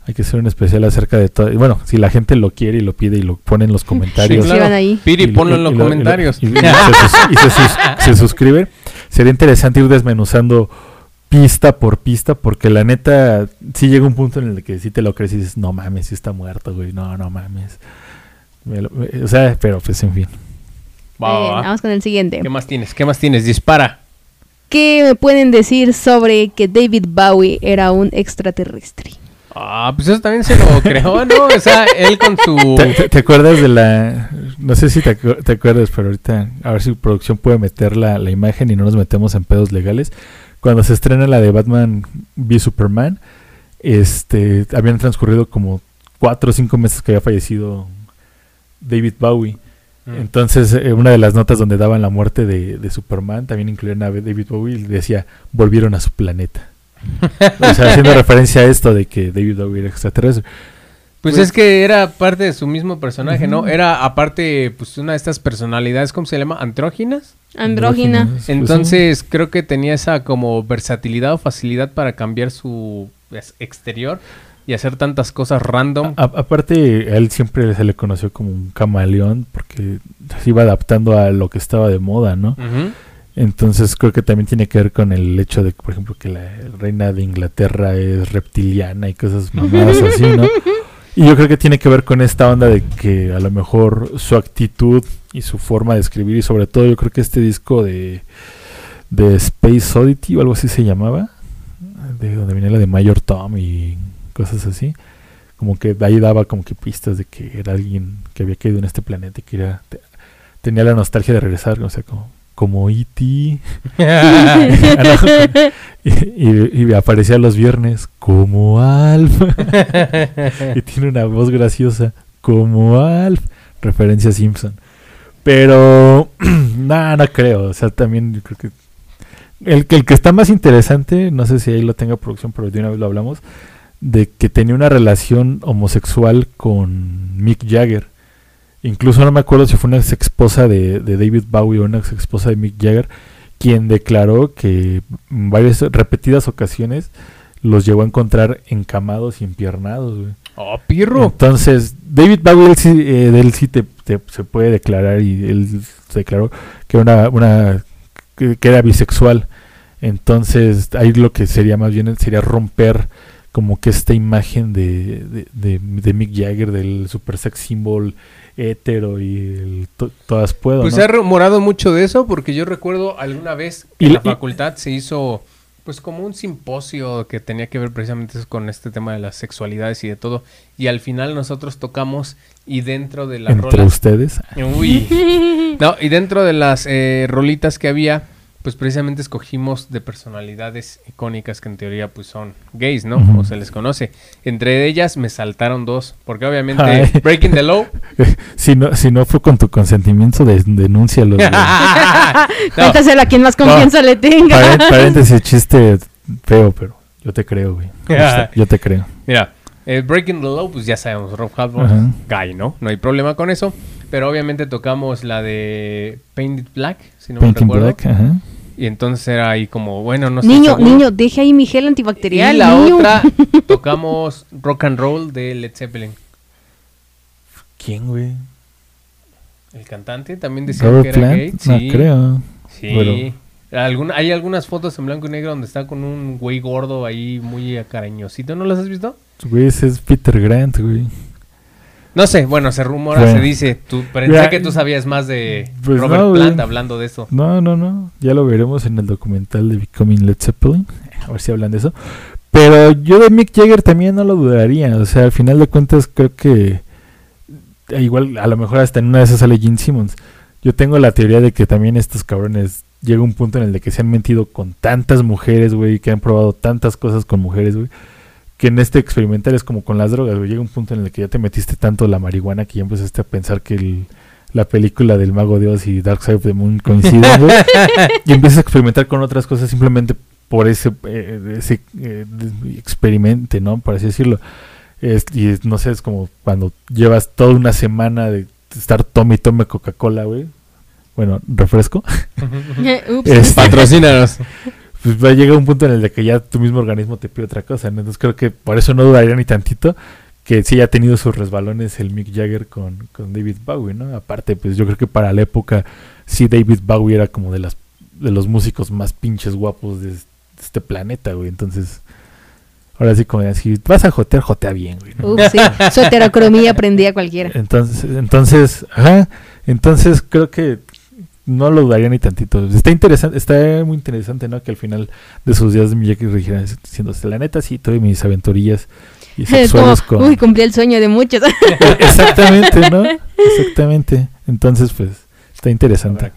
Hay que hacer un especial acerca de todo. Bueno, si la gente lo quiere y lo pide y lo pone en los comentarios. claro. Sí, ahí. Piri, ponlo en los comentarios. Y, se, sus- [LAUGHS] Sería interesante ir desmenuzando pista por pista, porque la neta, sí llega un punto en el que sí te lo crees y dices, no mames, sí está muerto, güey, no, no mames. Me lo- me- o sea, pero pues en fin. Bien, vamos con el siguiente. ¿Qué más tienes? ¿Qué más tienes? Dispara. ¿Qué me pueden decir sobre que David Bowie era un extraterrestre? Ah, pues eso también se lo [LAUGHS] creó, ¿no? O sea, él con su... ¿Te, te- te acuerdas de la.? No sé si te, acu- te acuerdas, pero ahorita a ver si producción puede meter la, la imagen y no nos metemos en pedos legales. Cuando se estrena la de Batman v Superman, este, habían transcurrido como cuatro o cinco meses que había fallecido David Bowie. Mm. Entonces, eh, una de las notas donde daban la muerte de, de Superman también incluían a David Bowie y decía: Volvieron a su planeta. [LAUGHS] o sea, haciendo referencia a esto de que David Bowie era extraterrestre. Pues Pues- es que era parte de su mismo personaje, ¿no? Era aparte, pues una de estas personalidades, ¿cómo se llama? Andróginas. Andrógina. Pues sí. Entonces creo que tenía esa como versatilidad o facilidad para cambiar su pues, exterior y hacer tantas cosas random. A- aparte, a él siempre se le conoció como un camaleón porque se iba adaptando a lo que estaba de moda, ¿no? Entonces creo que también tiene que ver con el hecho de, por ejemplo, que la reina de Inglaterra es reptiliana y cosas mamadas [LAUGHS] así, ¿no? Y yo creo que tiene que ver con esta onda de que a lo mejor su actitud y su forma de escribir y sobre todo yo creo que este disco de, de Space Oddity o algo así se llamaba, de donde venía la de Mayor Tom y cosas así, como que de ahí daba como que pistas de que era alguien que había caído en este planeta y que era, te- tenía la nostalgia de regresar, o sea, como, como E.T. [LAUGHS] Y, y- y aparecía los viernes como Alf. [LAUGHS] y tiene una voz graciosa como Alf. Referencia a Simpson. Pero, [CLEARS THROAT] nada, no creo. O sea, también yo creo que. El, que el que está más interesante, no sé si ahí lo tenga producción, pero de una vez lo hablamos. de que tenía una relación homosexual con Mick Jagger. Incluso no me acuerdo si fue una ex esposa de, de David Bowie o una ex esposa de Mick Jagger, quien declaró que en varias repetidas ocasiones los llegó a encontrar encamados y empiernados, güey. Oh, pirro. Entonces, David Bowie, él sí, eh, de él sí te, te- se puede declarar y él se declaró que era una, una que, que era bisexual. Entonces, ahí lo que sería más bien sería romper como que esta imagen de, de, de- de Mick Jagger, del super sex symbol hetero y el to- todas puedo. Pues ¿no? se ha rumorado mucho de eso porque yo recuerdo alguna vez que Y en la- la y- facultad se hizo pues como un simposio que tenía que ver precisamente con este tema de las sexualidades y de todo y al final nosotros tocamos y dentro de las entre rolas ustedes. Uy. [LAUGHS] No, y dentro de las eh, rolitas que había, pues precisamente escogimos de personalidades icónicas que en teoría pues son gays, ¿no? Ujú. O se les conoce. Entre ellas me saltaron dos, porque obviamente Ay. [LAUGHS] Breaking the Law. [LAUGHS] si, no, si no fue con tu consentimiento, de, denúncialo. [LAUGHS] Cuéntaselo a quien más confianza le tenga. Paréntesis, chiste feo, pero yo te creo, güey. Yo te creo. Mira, eh, Breaking the Law, pues ya sabemos, Rob Halford, gay, ¿no? No hay problema con eso. Pero obviamente tocamos la de Painted Black, si no me Painting recuerdo. Black, ajá. Y entonces era ahí como, bueno, no sé. niño, seguro. niño, deje ahí mi gel antibacterial. Y la niño. otra [LAUGHS] tocamos Rock and Roll de Led Zeppelin. ¿Quién, güey? El cantante también decía Robert que era Plant? gay. No Sí, creo. sí. Alguna- hay algunas fotos en blanco y negro donde está con un güey gordo ahí muy acarañosito. ¿No las has visto? Güey, ese es Peter Grant, güey. No sé, bueno, se rumora, Bueno. se dice. Tú, pensé Ya, que tú sabías más de pues Robert no. Plant hablando de eso. No, no, no. Ya lo veremos en el documental de Becoming Led Zeppelin. [LAUGHS] A ver si hablan de eso. Pero yo de Mick Jagger también no lo dudaría. O sea, al final de cuentas creo que... eh, Igual, a lo mejor hasta en una de esas sale Gene Simmons. Yo tengo la teoría de que también estos cabrones llega un punto en el de que se han mentido con tantas mujeres, güey, que han probado tantas cosas con mujeres, güey, que en este experimental es como con las drogas, güey, llega un punto en el que ya te metiste tanto la marihuana que ya empezaste a pensar que el- la película del Mago de Oz y Dark Side of the Moon coinciden, güey, [LAUGHS] y empiezas a experimentar con otras cosas simplemente por ese, eh, ese eh, experimente, ¿no? Por así decirlo. Es- y es- no sé, es como cuando llevas toda una semana de estar tome y tome Coca-Cola, güey. Bueno, refresco. [LAUGHS] Ups. Este, Patrocínanos. Pues va a llegar un punto en el de que ya tu mismo organismo te pide otra cosa. ¿no? Entonces creo que por eso no dudaría ni tantito que sí ha tenido sus resbalones el Mick Jagger con, con David Bowie, ¿no? Aparte, pues yo creo que para la época sí David Bowie era como de las de los músicos más pinches guapos de, este planeta, güey. Entonces, ahora sí como si vas a jotear, jotea bien, güey. ¿no? Sí. Su heterocromía prendía cualquiera. Entonces, entonces, ajá, entonces creo que no lo dudaría ni tantito. Está interesante, está muy interesante, ¿no? Que al final de sus días de mi Jackie dijera diciéndose la neta, sí, tuve mis aventurillas y [LAUGHS] como, sexuales con. uy, cumplí el sueño de muchos. [LAUGHS] Exactamente, ¿no? [LAUGHS] Exactamente. Entonces, pues, está interesante.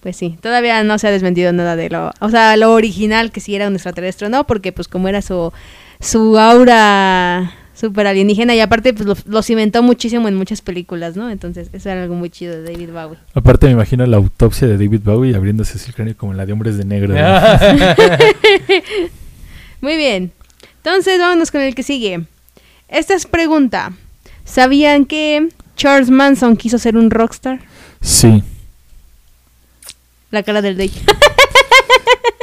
Pues sí, todavía no se ha desmentido nada de lo, o sea, lo original que si era un extraterrestre no, porque pues como era su, su aura super alienígena y aparte pues lo, lo cimentó muchísimo en muchas películas, ¿no? Entonces eso era algo muy chido de David Bowie. Aparte, me imagino la autopsia de David Bowie abriéndose el cráneo como la de Hombres de Negro. ¿no? [LAUGHS] Muy bien, entonces vámonos con el que sigue. Esta es pregunta, ¿sabían que Charles Manson quiso ser un rockstar? Sí. La cara del Day. [LAUGHS]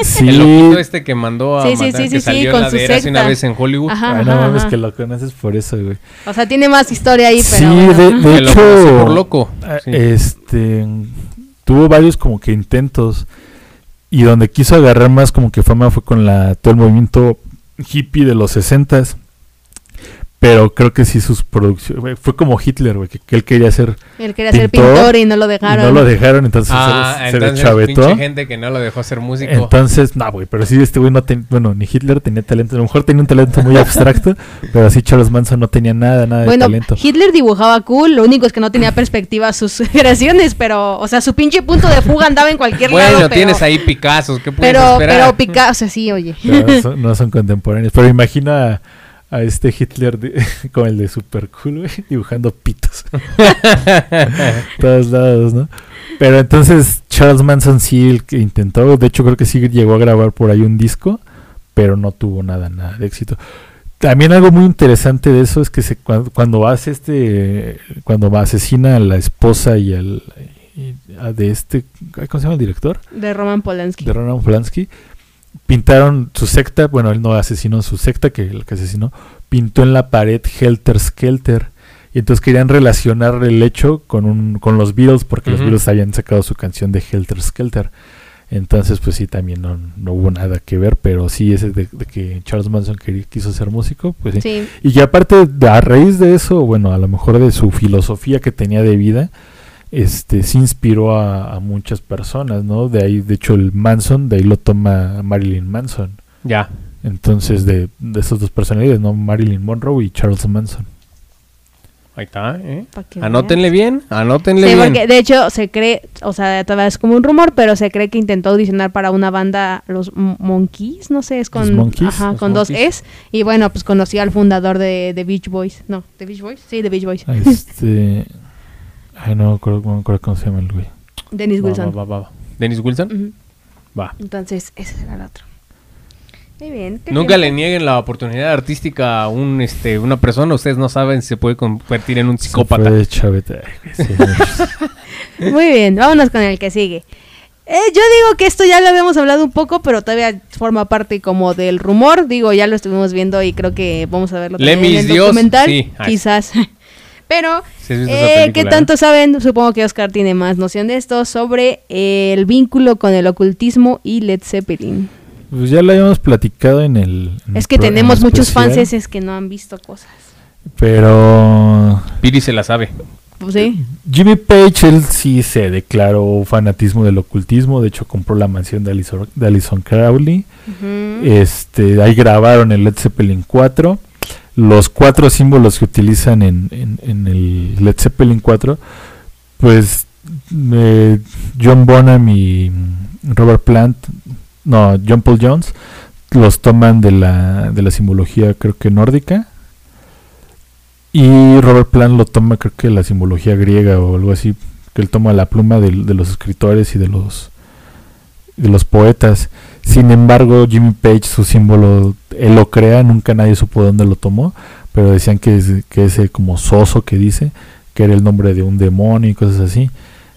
Sí. El loquito este que mandó a Sí, sí, matar, sí, que sí, salió sí, en con la su de hace una secta. vez en Hollywood. Ajá, Ay, no ajá, mames, ajá. que lo conoces por eso, güey. O sea, tiene más historia ahí, pero Sí, bueno, de- ajá. de Que lo hecho, por loco. Ah, Sí. Este tuvo varios como que intentos y donde quiso agarrar más como que fama fue con la todo el movimiento hippie de los sesentas. Pero creo que sí sus producciones fue como Hitler, güey, que, que él quería ser Él quería ser pintor pintor y no lo y dejaron. no lo dejaron, entonces Ah, se, se entonces pinche gente que no lo dejó ser músico. Entonces, no, güey, pero sí este güey no tenía, bueno, ni Hitler tenía talento, a lo mejor tenía un talento muy abstracto, [LAUGHS] pero así Charles Manson no tenía nada, nada de Bueno, talento. Hitler dibujaba cool, lo único es que no tenía perspectiva a sus [LAUGHS] creaciones, pero, o sea, su pinche punto de fuga andaba en cualquier bueno, lado. Pero, tienes ahí Picasso, ¿qué puedes pero, esperar? pero Picasso, sí, oye. Son, no son contemporáneos. Pero imagina a, este Hitler de- [LAUGHS] como el de Super Cool, güey, dibujando pitos. [LAUGHS] Todos lados, ¿no? Pero entonces Charles Manson sí el que intentó, de hecho creo que sí llegó a grabar por ahí un disco, pero no tuvo nada, nada de éxito. también algo muy interesante de eso es que se, cuando, cuando hace este, cuando asesina a la esposa y al y a de este, ¿cómo se llama el director? De Roman Polanski. De Roman Polanski. Pintaron su secta, bueno, él no asesinó su secta, que el que asesinó, pintó en la pared Helter Skelter. Y entonces querían relacionar el hecho con, un, con los Beatles, porque los. Beatles habían sacado su canción de Helter Skelter. Entonces, pues sí, también no, no hubo nada que ver, pero sí, ese de, de que Charles Manson quería- quiso ser músico, pues sí. Sí. Y que aparte, de- a raíz de eso, bueno, a lo mejor de su filosofía que tenía de vida, este, sí inspiró a, a muchas personas, ¿no? De ahí, de hecho, el Manson, de ahí lo toma Marilyn Manson. Ya. Entonces, de, de esas dos personalidades, ¿no? Marilyn Monroe y Charles Manson. Ahí está, ¿eh? Anótenle bien, anótenle Sí, bien. porque de hecho se cree, o sea, todavía es como un rumor, pero se cree que intentó audicionar para una banda, los Monkeys, no sé, es con, ¿Los Monkeys? ajá, Los con dos. Es. Y bueno, pues conocí al fundador de, de Beach Boys. No, ¿de Beach Boys? Sí, de Beach Boys. Este. [LAUGHS] ay, no acuerdo, no me acuerdo cómo se llama el güey. Dennis Va, Wilson. va, va, va. ¿Dennis Wilson? Va. Entonces, ese será el otro. Muy bien. ¿qué Nunca le nieguen la oportunidad artística a un, este, una persona. Ustedes no saben si se puede convertir en un Se psicópata. [LAUGHS] Muy bien, vámonos con el que sigue. Eh, yo digo que esto ya lo habíamos hablado un poco, pero todavía forma parte como del rumor. Digo, ya lo estuvimos viendo y creo que vamos a verlo también Lemis en el Dios, documental. sí. Quizás. Pero, ¿Sí has visto esa eh, ¿qué película, tanto saben? Supongo que Oscar tiene más noción de esto sobre eh, el vínculo con el ocultismo y Led Zeppelin. Pues ya lo habíamos platicado en el. en Es que tenemos muchos fanses que no han visto cosas. Pero. Piri se la sabe. Pues sí. Jimmy Page, él sí se declaró fanatismo del ocultismo. De hecho, compró la mansión de Alison, de Alison Crowley. Este, ahí grabaron el Led Zeppelin 4. Los cuatro símbolos que utilizan en, en- el Led Zeppelin 4, pues eh, John Bonham y Robert Plant, no, John Paul Jones, los toman de la, de la simbología, creo que nórdica. Y Robert Plant lo toma, creo que de la simbología griega o algo así, que él toma la pluma del- de los escritores y de los de los poetas. Sin embargo, Jimmy Page, su símbolo, él lo crea, nunca nadie supo de dónde lo tomó, pero decían que, que ese como soso que dice, que era el nombre de un demonio y cosas así.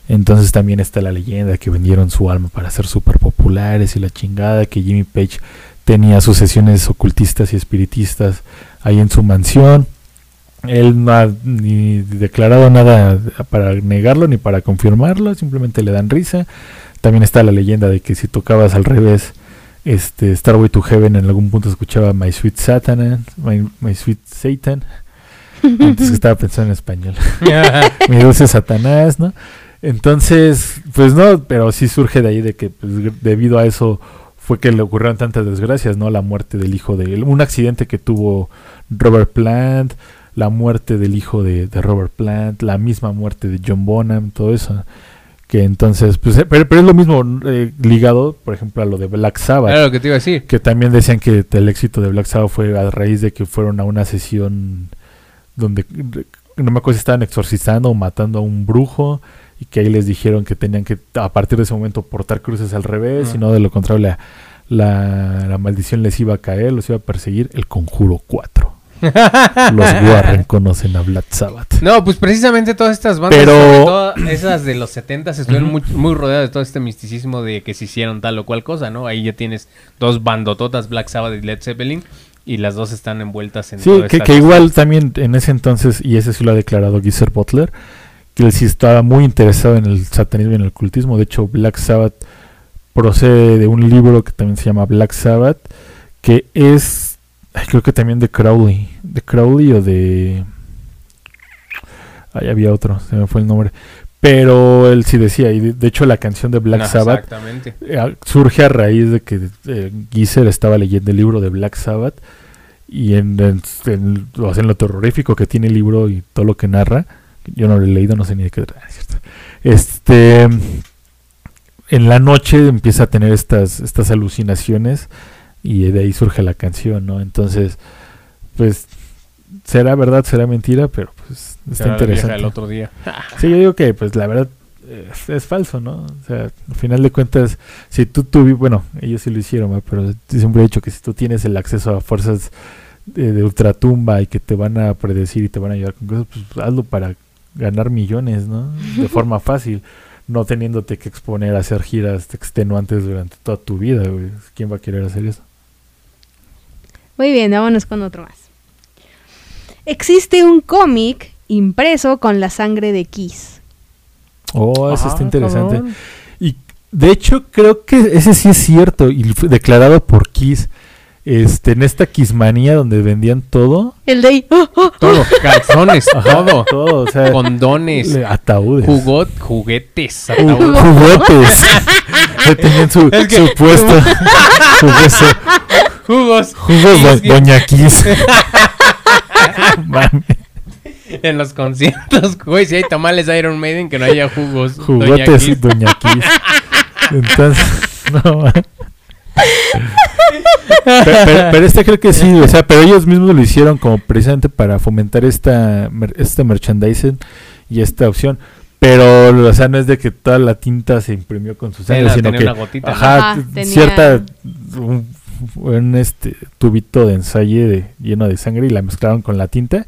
Entonces también está la leyenda que vendieron su alma para ser súper populares y la chingada, que Jimmy Page tenía sus sesiones ocultistas y espiritistas ahí en su mansión. Él no ha ni declarado nada para negarlo ni para confirmarlo, simplemente le dan risa. También está la leyenda de que si tocabas al revés, este Starway to Heaven en algún punto escuchaba My Sweet Satan, My, My Sweet Satan. [LAUGHS] Antes que estaba pensando en español. [LAUGHS] Mi dulce Satanás, ¿no? Entonces, pues no, pero sí surge de ahí de que pues, debido a eso fue que le ocurrieron tantas desgracias, ¿no? La muerte del hijo de él, un accidente que tuvo Robert Plant, la muerte del hijo de, de Robert Plant, la misma muerte de John Bonham, todo eso. Que entonces, pues, eh, pero, pero es lo mismo eh, ligado, por ejemplo, a lo de Black Sabbath lo que te iba a decir. que también decían que el éxito de Black Sabbath fue a raíz de que fueron a una sesión donde no me acuerdo si estaban exorcizando o matando a un brujo y que ahí les dijeron que tenían que a partir de ese momento portar cruces al revés, Ah. y no de lo contrario la, la, la maldición les iba a caer, los iba a perseguir. El Conjuro 4. Los [LAUGHS] Warren conocen a Black Sabbath. No, pues precisamente todas estas bandas, Pero- sobre todo esas de los 70 estuvieron muy, muy rodeadas de todo este misticismo de que se hicieron tal o cual cosa, ¿no? Ahí ya tienes dos bandototas, Black Sabbath y Led Zeppelin, y las dos están envueltas en Sí, toda que, esta que cosa. igual también en ese entonces, y ese sí lo ha declarado Geezer Butler, que él sí estaba muy interesado en el satanismo y en el ocultismo. De hecho, Black Sabbath procede de un libro que también se llama Black Sabbath, que es, creo que también de Crowley, de Crowley o de... Ahí había otro, se me fue el nombre. Pero él sí decía, y de, hecho la canción de Black Sabbath Exactamente. eh, surge a raíz de que eh, Geezer estaba leyendo el libro de Black Sabbath y en, en- en- lo terrorífico que tiene el libro y todo lo que narra, yo no lo he leído, no sé ni de qué trata, es cierto. Este, en la noche empieza a tener estas, estas alucinaciones y de ahí surge la canción, ¿no? Entonces, pues, será verdad, será mentira, pero pues está Será interesante. del otro día. Sí, yo digo que pues la verdad es, es falso, ¿no? O sea, al final de cuentas, si tú tuviste, bueno, ellos sí lo hicieron, pero siempre he dicho que si tú tienes el acceso a fuerzas de, de ultratumba y que te van a predecir y te van a ayudar con cosas, pues hazlo para ganar millones, ¿no? De [LAUGHS] forma fácil, no teniéndote que exponer a hacer giras extenuantes durante toda tu vida, güey. ¿Quién va a querer hacer eso? Muy bien, vámonos con otro más. Existe un cómic impreso con la sangre de Kiss. Oh, eso Ah, está interesante. cabrón. Y de hecho, creo que ese sí es cierto y fue declarado por Kiss. Este, en esta Kissmanía donde vendían todo. El de ahí. ¡oh, oh! Todo, calzones, [LAUGHS] todo. Todo, o sea, Condones, le- ataúdes. jugot, juguetes, Ju- ataúdes. juguetes. [LAUGHS] Tenían su, Es que- su puesto. Jugoso. [LAUGHS] jugos. Jugos do- Doña Kiss. [LAUGHS] En los conciertos, güey, si hay tamales Iron Maiden, que no haya jugos. Kiss. Doña Kiss. Entonces, [LAUGHS] no. Pero, pero- pero este creo que sí, o sea, pero ellos mismos lo hicieron como precisamente para fomentar esta mer- este merchandising y esta opción. Pero, o sea, no es de que toda la tinta se imprimió con su sangre, Era sino que una gotita, ¿no? ajá, Ajá, t- tenía- cierta un, un, este tubito de ensayo de, lleno de sangre y la mezclaron con la tinta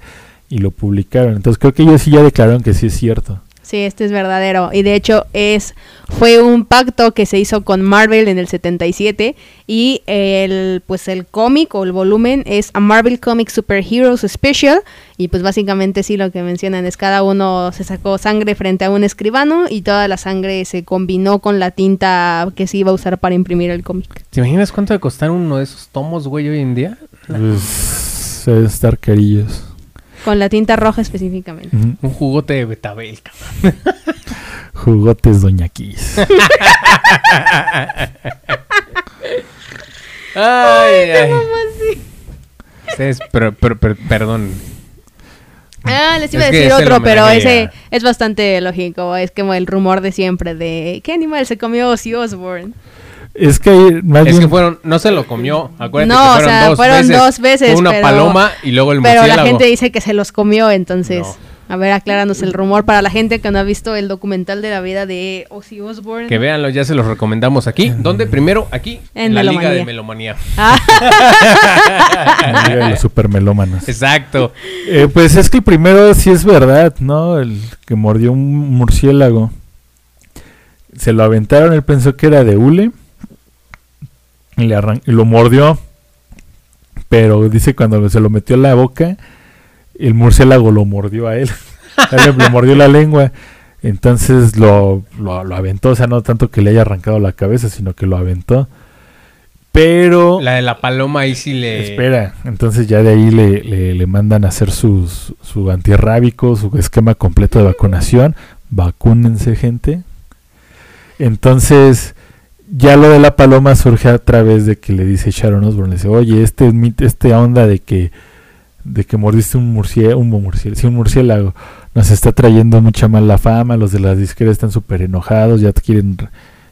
y lo publicaron. Entonces creo que ellos sí ya declararon que sí es cierto. Sí, este es verdadero. Y de hecho es fue un pacto que se hizo con Marvel en el 77 y el pues el cómic o el volumen es a Marvel Comic Superheroes Special y pues básicamente sí lo que mencionan es cada uno se sacó sangre frente a un escribano y toda la sangre se combinó con la tinta que se iba a usar para imprimir el cómic. ¿Te imaginas cuánto de costar uno de esos tomos, güey, hoy en día? Pues, estar carillos. Con la tinta roja específicamente. Un jugote de betabel, cabrón. Jugotes Doña Kiss. [LAUGHS] [LAUGHS] Ay, ay. Ustedes, pero, pero, pero, perdón. Ah, les iba Es a decir es otro, pero ese es bastante lógico. Es como el rumor de siempre de ¿qué animal se comió Ozzy Osbourne? Es que más Es bien que fueron, no se lo comió, acuérdate No, o que fueron sea, dos fueron veces. dos veces, Fue una pero- paloma y luego el Pero la murciélago. gente dice que se los comió, entonces, No. a ver, acláranos el rumor para la gente que no ha visto el documental de la vida de Ozzy Osbourne. Que véanlo, ya se los recomendamos aquí. ¿Dónde? Primero, aquí, En la Liga de Melomanía. Ah, [LAUGHS] la Liga de los supermelómanos. Exacto. Eh, pues es que el primero sí es verdad, ¿no? El que mordió un murciélago. Se lo aventaron, él pensó que era de hule. Y, le arran- y lo mordió. Pero dice cuando se lo metió en la boca, el murciélago lo mordió a él. [LAUGHS] Le, le mordió la lengua. Entonces lo, lo, lo aventó. O sea, no tanto que le haya arrancado la cabeza, sino que lo aventó. Pero... La de la paloma ahí sí le... Espera, entonces ya de ahí le, le, le mandan a hacer sus, su antirrábico, su esquema completo de vacunación. Vacúnense, gente. Entonces, ya lo de la paloma surge a través de que le dice Sharon Osbourne, le dice, oye, este, este onda de que de que mordiste un murciélago, un murciélago, sí, un murciélago, nos está trayendo mucha mala fama, los de las disqueras están súper enojados, ya quieren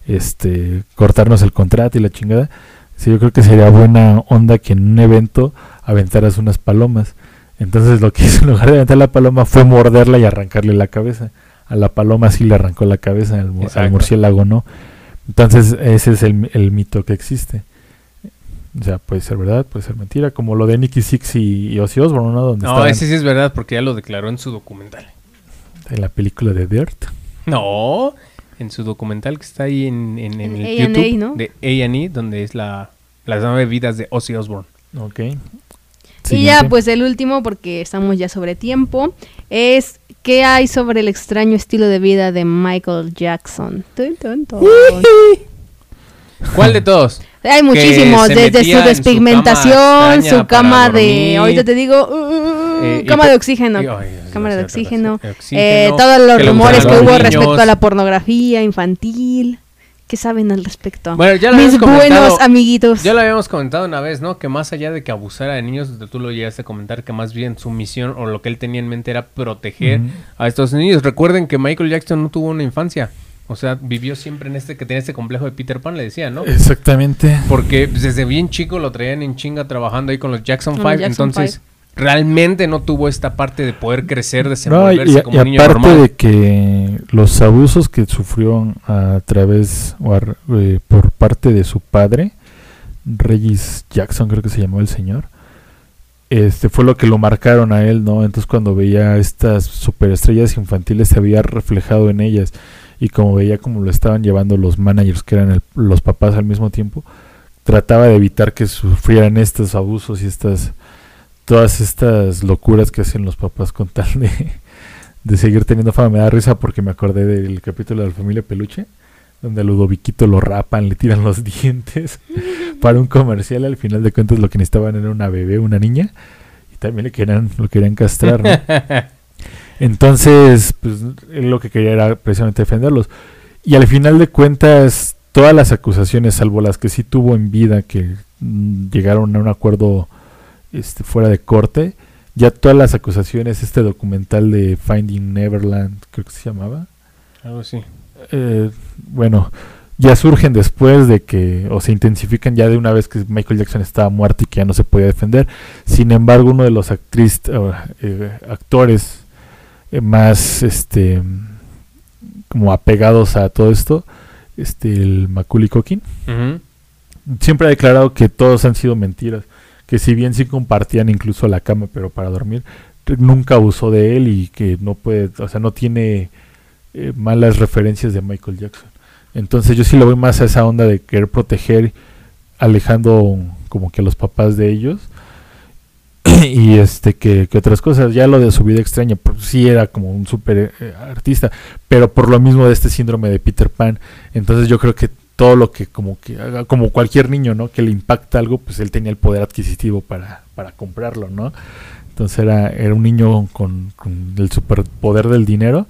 este cortarnos el contrato y la chingada. Sí, yo creo que sería buena onda que en un evento aventaras unas palomas. Entonces lo que hizo en lugar de aventar la paloma fue morderla y arrancarle la cabeza. A la paloma sí le arrancó la cabeza, al, al murciélago no. Entonces ese es el, el mito que existe. O sea, puede ser verdad, puede ser mentira, como lo de Nicky Six y, y Ozzy Osbourne, ¿no? Donde No, estaban ese sí es verdad porque ya lo declaró en su documental. en la película de Dirt. No, en su documental que está ahí en, en, en En el A&E, YouTube ¿no? de A&E, donde es la las nueve vidas de Ozzy Osbourne. Ok. Y ya, pues el último, porque estamos ya sobre tiempo, es ¿qué hay sobre el extraño estilo de vida de Michael Jackson? Tun, tun, tun. [LAUGHS] ¿Cuál de todos? Hay muchísimos, desde su en su cama despigmentación, su cama de, ahorita te digo, uh, Eh, y cama pe- de oxígeno, ay, cámara de oxígeno, eh, todos los rumores que hubo niños. respecto a la pornografía infantil, ¿qué saben al respecto? Bueno, ya lo Mis habíamos comentado. buenos amiguitos. Ya lo habíamos comentado una vez, ¿no? Que más allá de que abusara de niños, tú lo llegaste a comentar que más bien su misión o lo que él tenía en mente era proteger a estos niños. Recuerden que Michael Jackson no tuvo una infancia. O sea, vivió siempre en este que tenía este complejo de Peter Pan, le decía, ¿no? Exactamente. Porque desde bien chico lo traían en chinga trabajando ahí con los Jackson Con los 5. Jackson Entonces, realmente no tuvo esta parte de poder crecer, No, y, desenvolverse y- como y un niño aparte normal. de que los abusos que sufrió a través o a- eh, por parte de su padre, Regis Jackson creo que se llamó el señor, este fue lo que lo marcaron a él, ¿no? Entonces cuando veía estas superestrellas infantiles se había reflejado en ellas y como veía como lo estaban llevando los managers que eran el- los papás al mismo tiempo, trataba de evitar que sufrieran estos abusos y estas todas estas locuras que hacen los papás con tal de, de seguir teniendo fama. Me da risa porque me acordé del capítulo de la familia Peluche, donde a Ludoviquito lo rapan, le tiran los [LAUGHS] dientes para un comercial. Al final de cuentas lo que necesitaban era una bebé, una niña, y también le querían, lo querían castrar. ¿no? [LAUGHS] Entonces, pues él lo que quería era precisamente defenderlos. Y al final de cuentas, todas las acusaciones, salvo las que sí tuvo en vida, que mm, llegaron a un acuerdo este, fuera de corte, ya todas las acusaciones, este documental de Finding Neverland, creo que se llamaba, Algo así. eh, bueno, ya surgen después de que, o se intensifican ya de una vez que Michael Jackson estaba muerto y que ya no se podía defender. Sin embargo, uno de los actriz, eh, actores eh, más, este, como apegados a todo esto, este, el Macaulay Culkin, siempre ha declarado que todos han sido mentiras, que si bien sí compartían incluso la cama, pero para dormir, nunca abusó de él y que no puede, o sea, no tiene eh, malas referencias de Michael Jackson. Entonces yo sí lo voy más a esa onda de querer proteger, alejando como que a los papás de ellos [CLEARS THROAT] y este que, que otras cosas. Ya lo de su vida extraña, pues sí era como un súper eh, artista, pero por lo mismo de este síndrome de Peter Pan. Entonces yo creo que todo lo que como que como cualquier niño, ¿no? Que le impacta algo, pues él tenía el poder adquisitivo para, para comprarlo, ¿no? Entonces era, era un niño con, con el superpoder del dinero.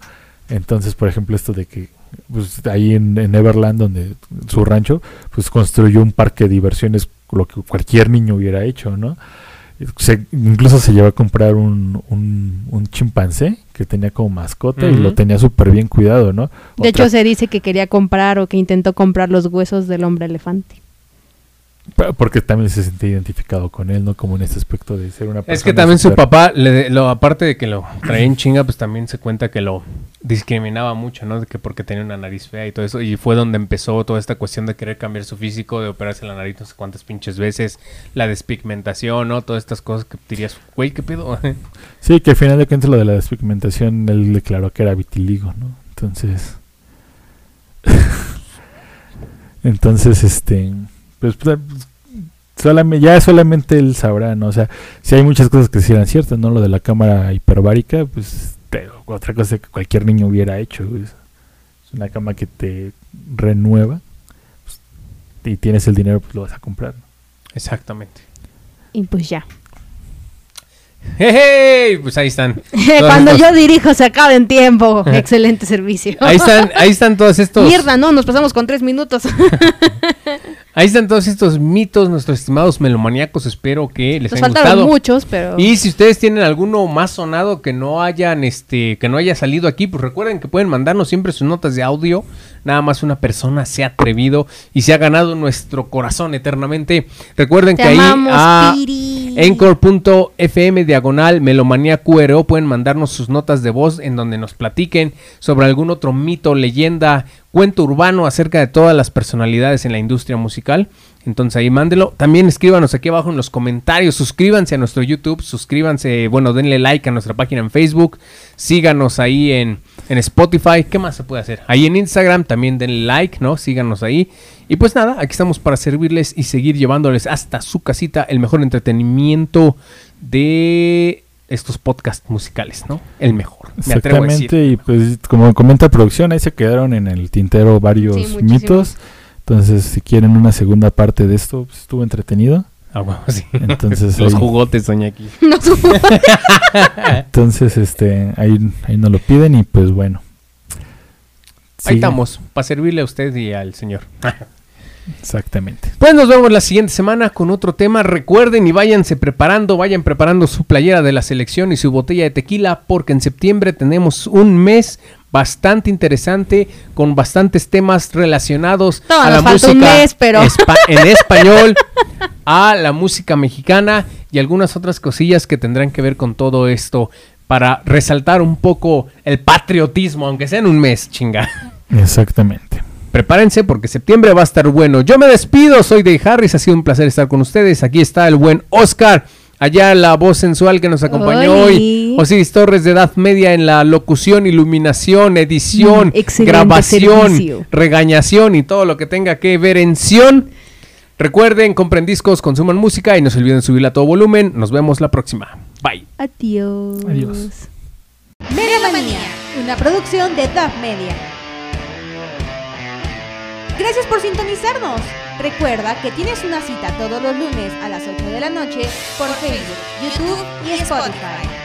Entonces, por ejemplo, esto de que pues ahí en, en Everland, donde su rancho, pues construyó un parque de diversiones, lo que cualquier niño hubiera hecho, ¿no? Se- incluso se llevó a comprar un, un chimpancé que tenía como mascota y lo tenía súper bien cuidado, ¿no? De Otra- hecho, se dice que quería comprar o que intentó comprar los huesos del hombre elefante. Porque también se siente identificado con él, ¿no? Como en este aspecto de ser una persona. Es que también su papá, le, lo, aparte de que lo traía en chinga, pues también se cuenta que lo discriminaba mucho, ¿no? De que porque tenía una nariz fea y todo eso. Y fue donde empezó toda esta cuestión de querer cambiar su físico, de operarse la nariz no sé cuántas pinches veces, la despigmentación, ¿no? Todas estas cosas que dirías, güey, ¿qué pedo? [LAUGHS] Sí, que al final de cuentas lo de la despigmentación, él declaró que era vitiligo, ¿no? Entonces. [LAUGHS] Entonces, este. Pues, pues, solamente, ya solamente él sabrá, ¿no? O sea, si hay muchas cosas que sí eran ciertas, ¿no? Lo de la cámara hiperbárica, pues. Otra cosa que cualquier niño hubiera hecho. Es, es una cama que te renueva. pues, y tienes el dinero, pues lo vas a comprar. ¿no? Exactamente. Y pues ya. ¡Hey! Pues ahí están. [LAUGHS] Cuando estos- yo dirijo se acaba en tiempo. [LAUGHS] Excelente servicio. Ahí están, ahí están todos [LAUGHS] estos. Mierda, no, nos pasamos con tres minutos. Ahí están todos estos mitos, nuestros estimados melomaníacos. Espero que les Nos haya faltaron gustado. muchos, pero... Y si ustedes tienen alguno más sonado que no hayan, este, que no haya salido aquí, pues recuerden que pueden mandarnos siempre sus notas de audio. Nada más una persona se ha atrevido y se ha ganado nuestro corazón eternamente. Recuerden Te que ahí a. Anchor.fm diagonal melomanía QRO pueden mandarnos sus notas de voz en donde nos platiquen sobre algún otro mito, leyenda, cuento urbano acerca de todas las personalidades en la industria musical. Entonces ahí mándelo. También escríbanos aquí abajo en los comentarios. Suscríbanse a nuestro YouTube. Suscríbanse, bueno, denle like a nuestra página en Facebook. Síganos ahí en, en Spotify. ¿Qué más se puede hacer? Ahí en Instagram también denle like, ¿no? Síganos ahí. Y pues nada, aquí estamos para servirles y seguir llevándoles hasta su casita el mejor entretenimiento de estos podcasts musicales, ¿no? El mejor. Me atrevo a decir. Exactamente, y pues como comenta producción, ahí se quedaron en el tintero varios Sí, mitos. Entonces, si quieren una segunda parte de esto, pues, estuvo entretenido. Ah, bueno, sí. Entonces, [LAUGHS] Los ahí- jugotes, doña aquí. [LAUGHS] [LAUGHS] Entonces, este, ahí, ahí nos lo piden y pues bueno. Ahí Sí, estamos, para servirle a usted y al señor. Exactamente. Pues nos vemos la siguiente semana con otro tema. Recuerden y váyanse preparando, vayan preparando su playera de la selección y su botella de tequila, porque en septiembre tenemos un mes bastante interesante con bastantes temas relacionados No, a la música un mes, pero- espa- en [LAUGHS] español, a la música mexicana y algunas otras cosillas que tendrán que ver con todo esto para resaltar un poco el patriotismo, aunque sea en un mes, chinga. Exactamente. Prepárense porque septiembre va a estar bueno. Yo me despido, soy Dave Harris, ha sido un placer estar con ustedes. Aquí está el buen Oscar. Allá la voz sensual que nos acompañó hoy. Osiris Torres de Edad Media en la locución, iluminación, edición, Mm, grabación, servicio. regañación y todo lo que tenga que ver en Sion. Recuerden, compren discos, consuman música y no se olviden subirla a todo volumen. Nos vemos la próxima. Bye. Adiós. Adiós. Melomanía, una producción de DAF Media. Gracias por sintonizarnos. Recuerda que tienes una cita todos los lunes a las 8 de la noche por Facebook, YouTube y Spotify.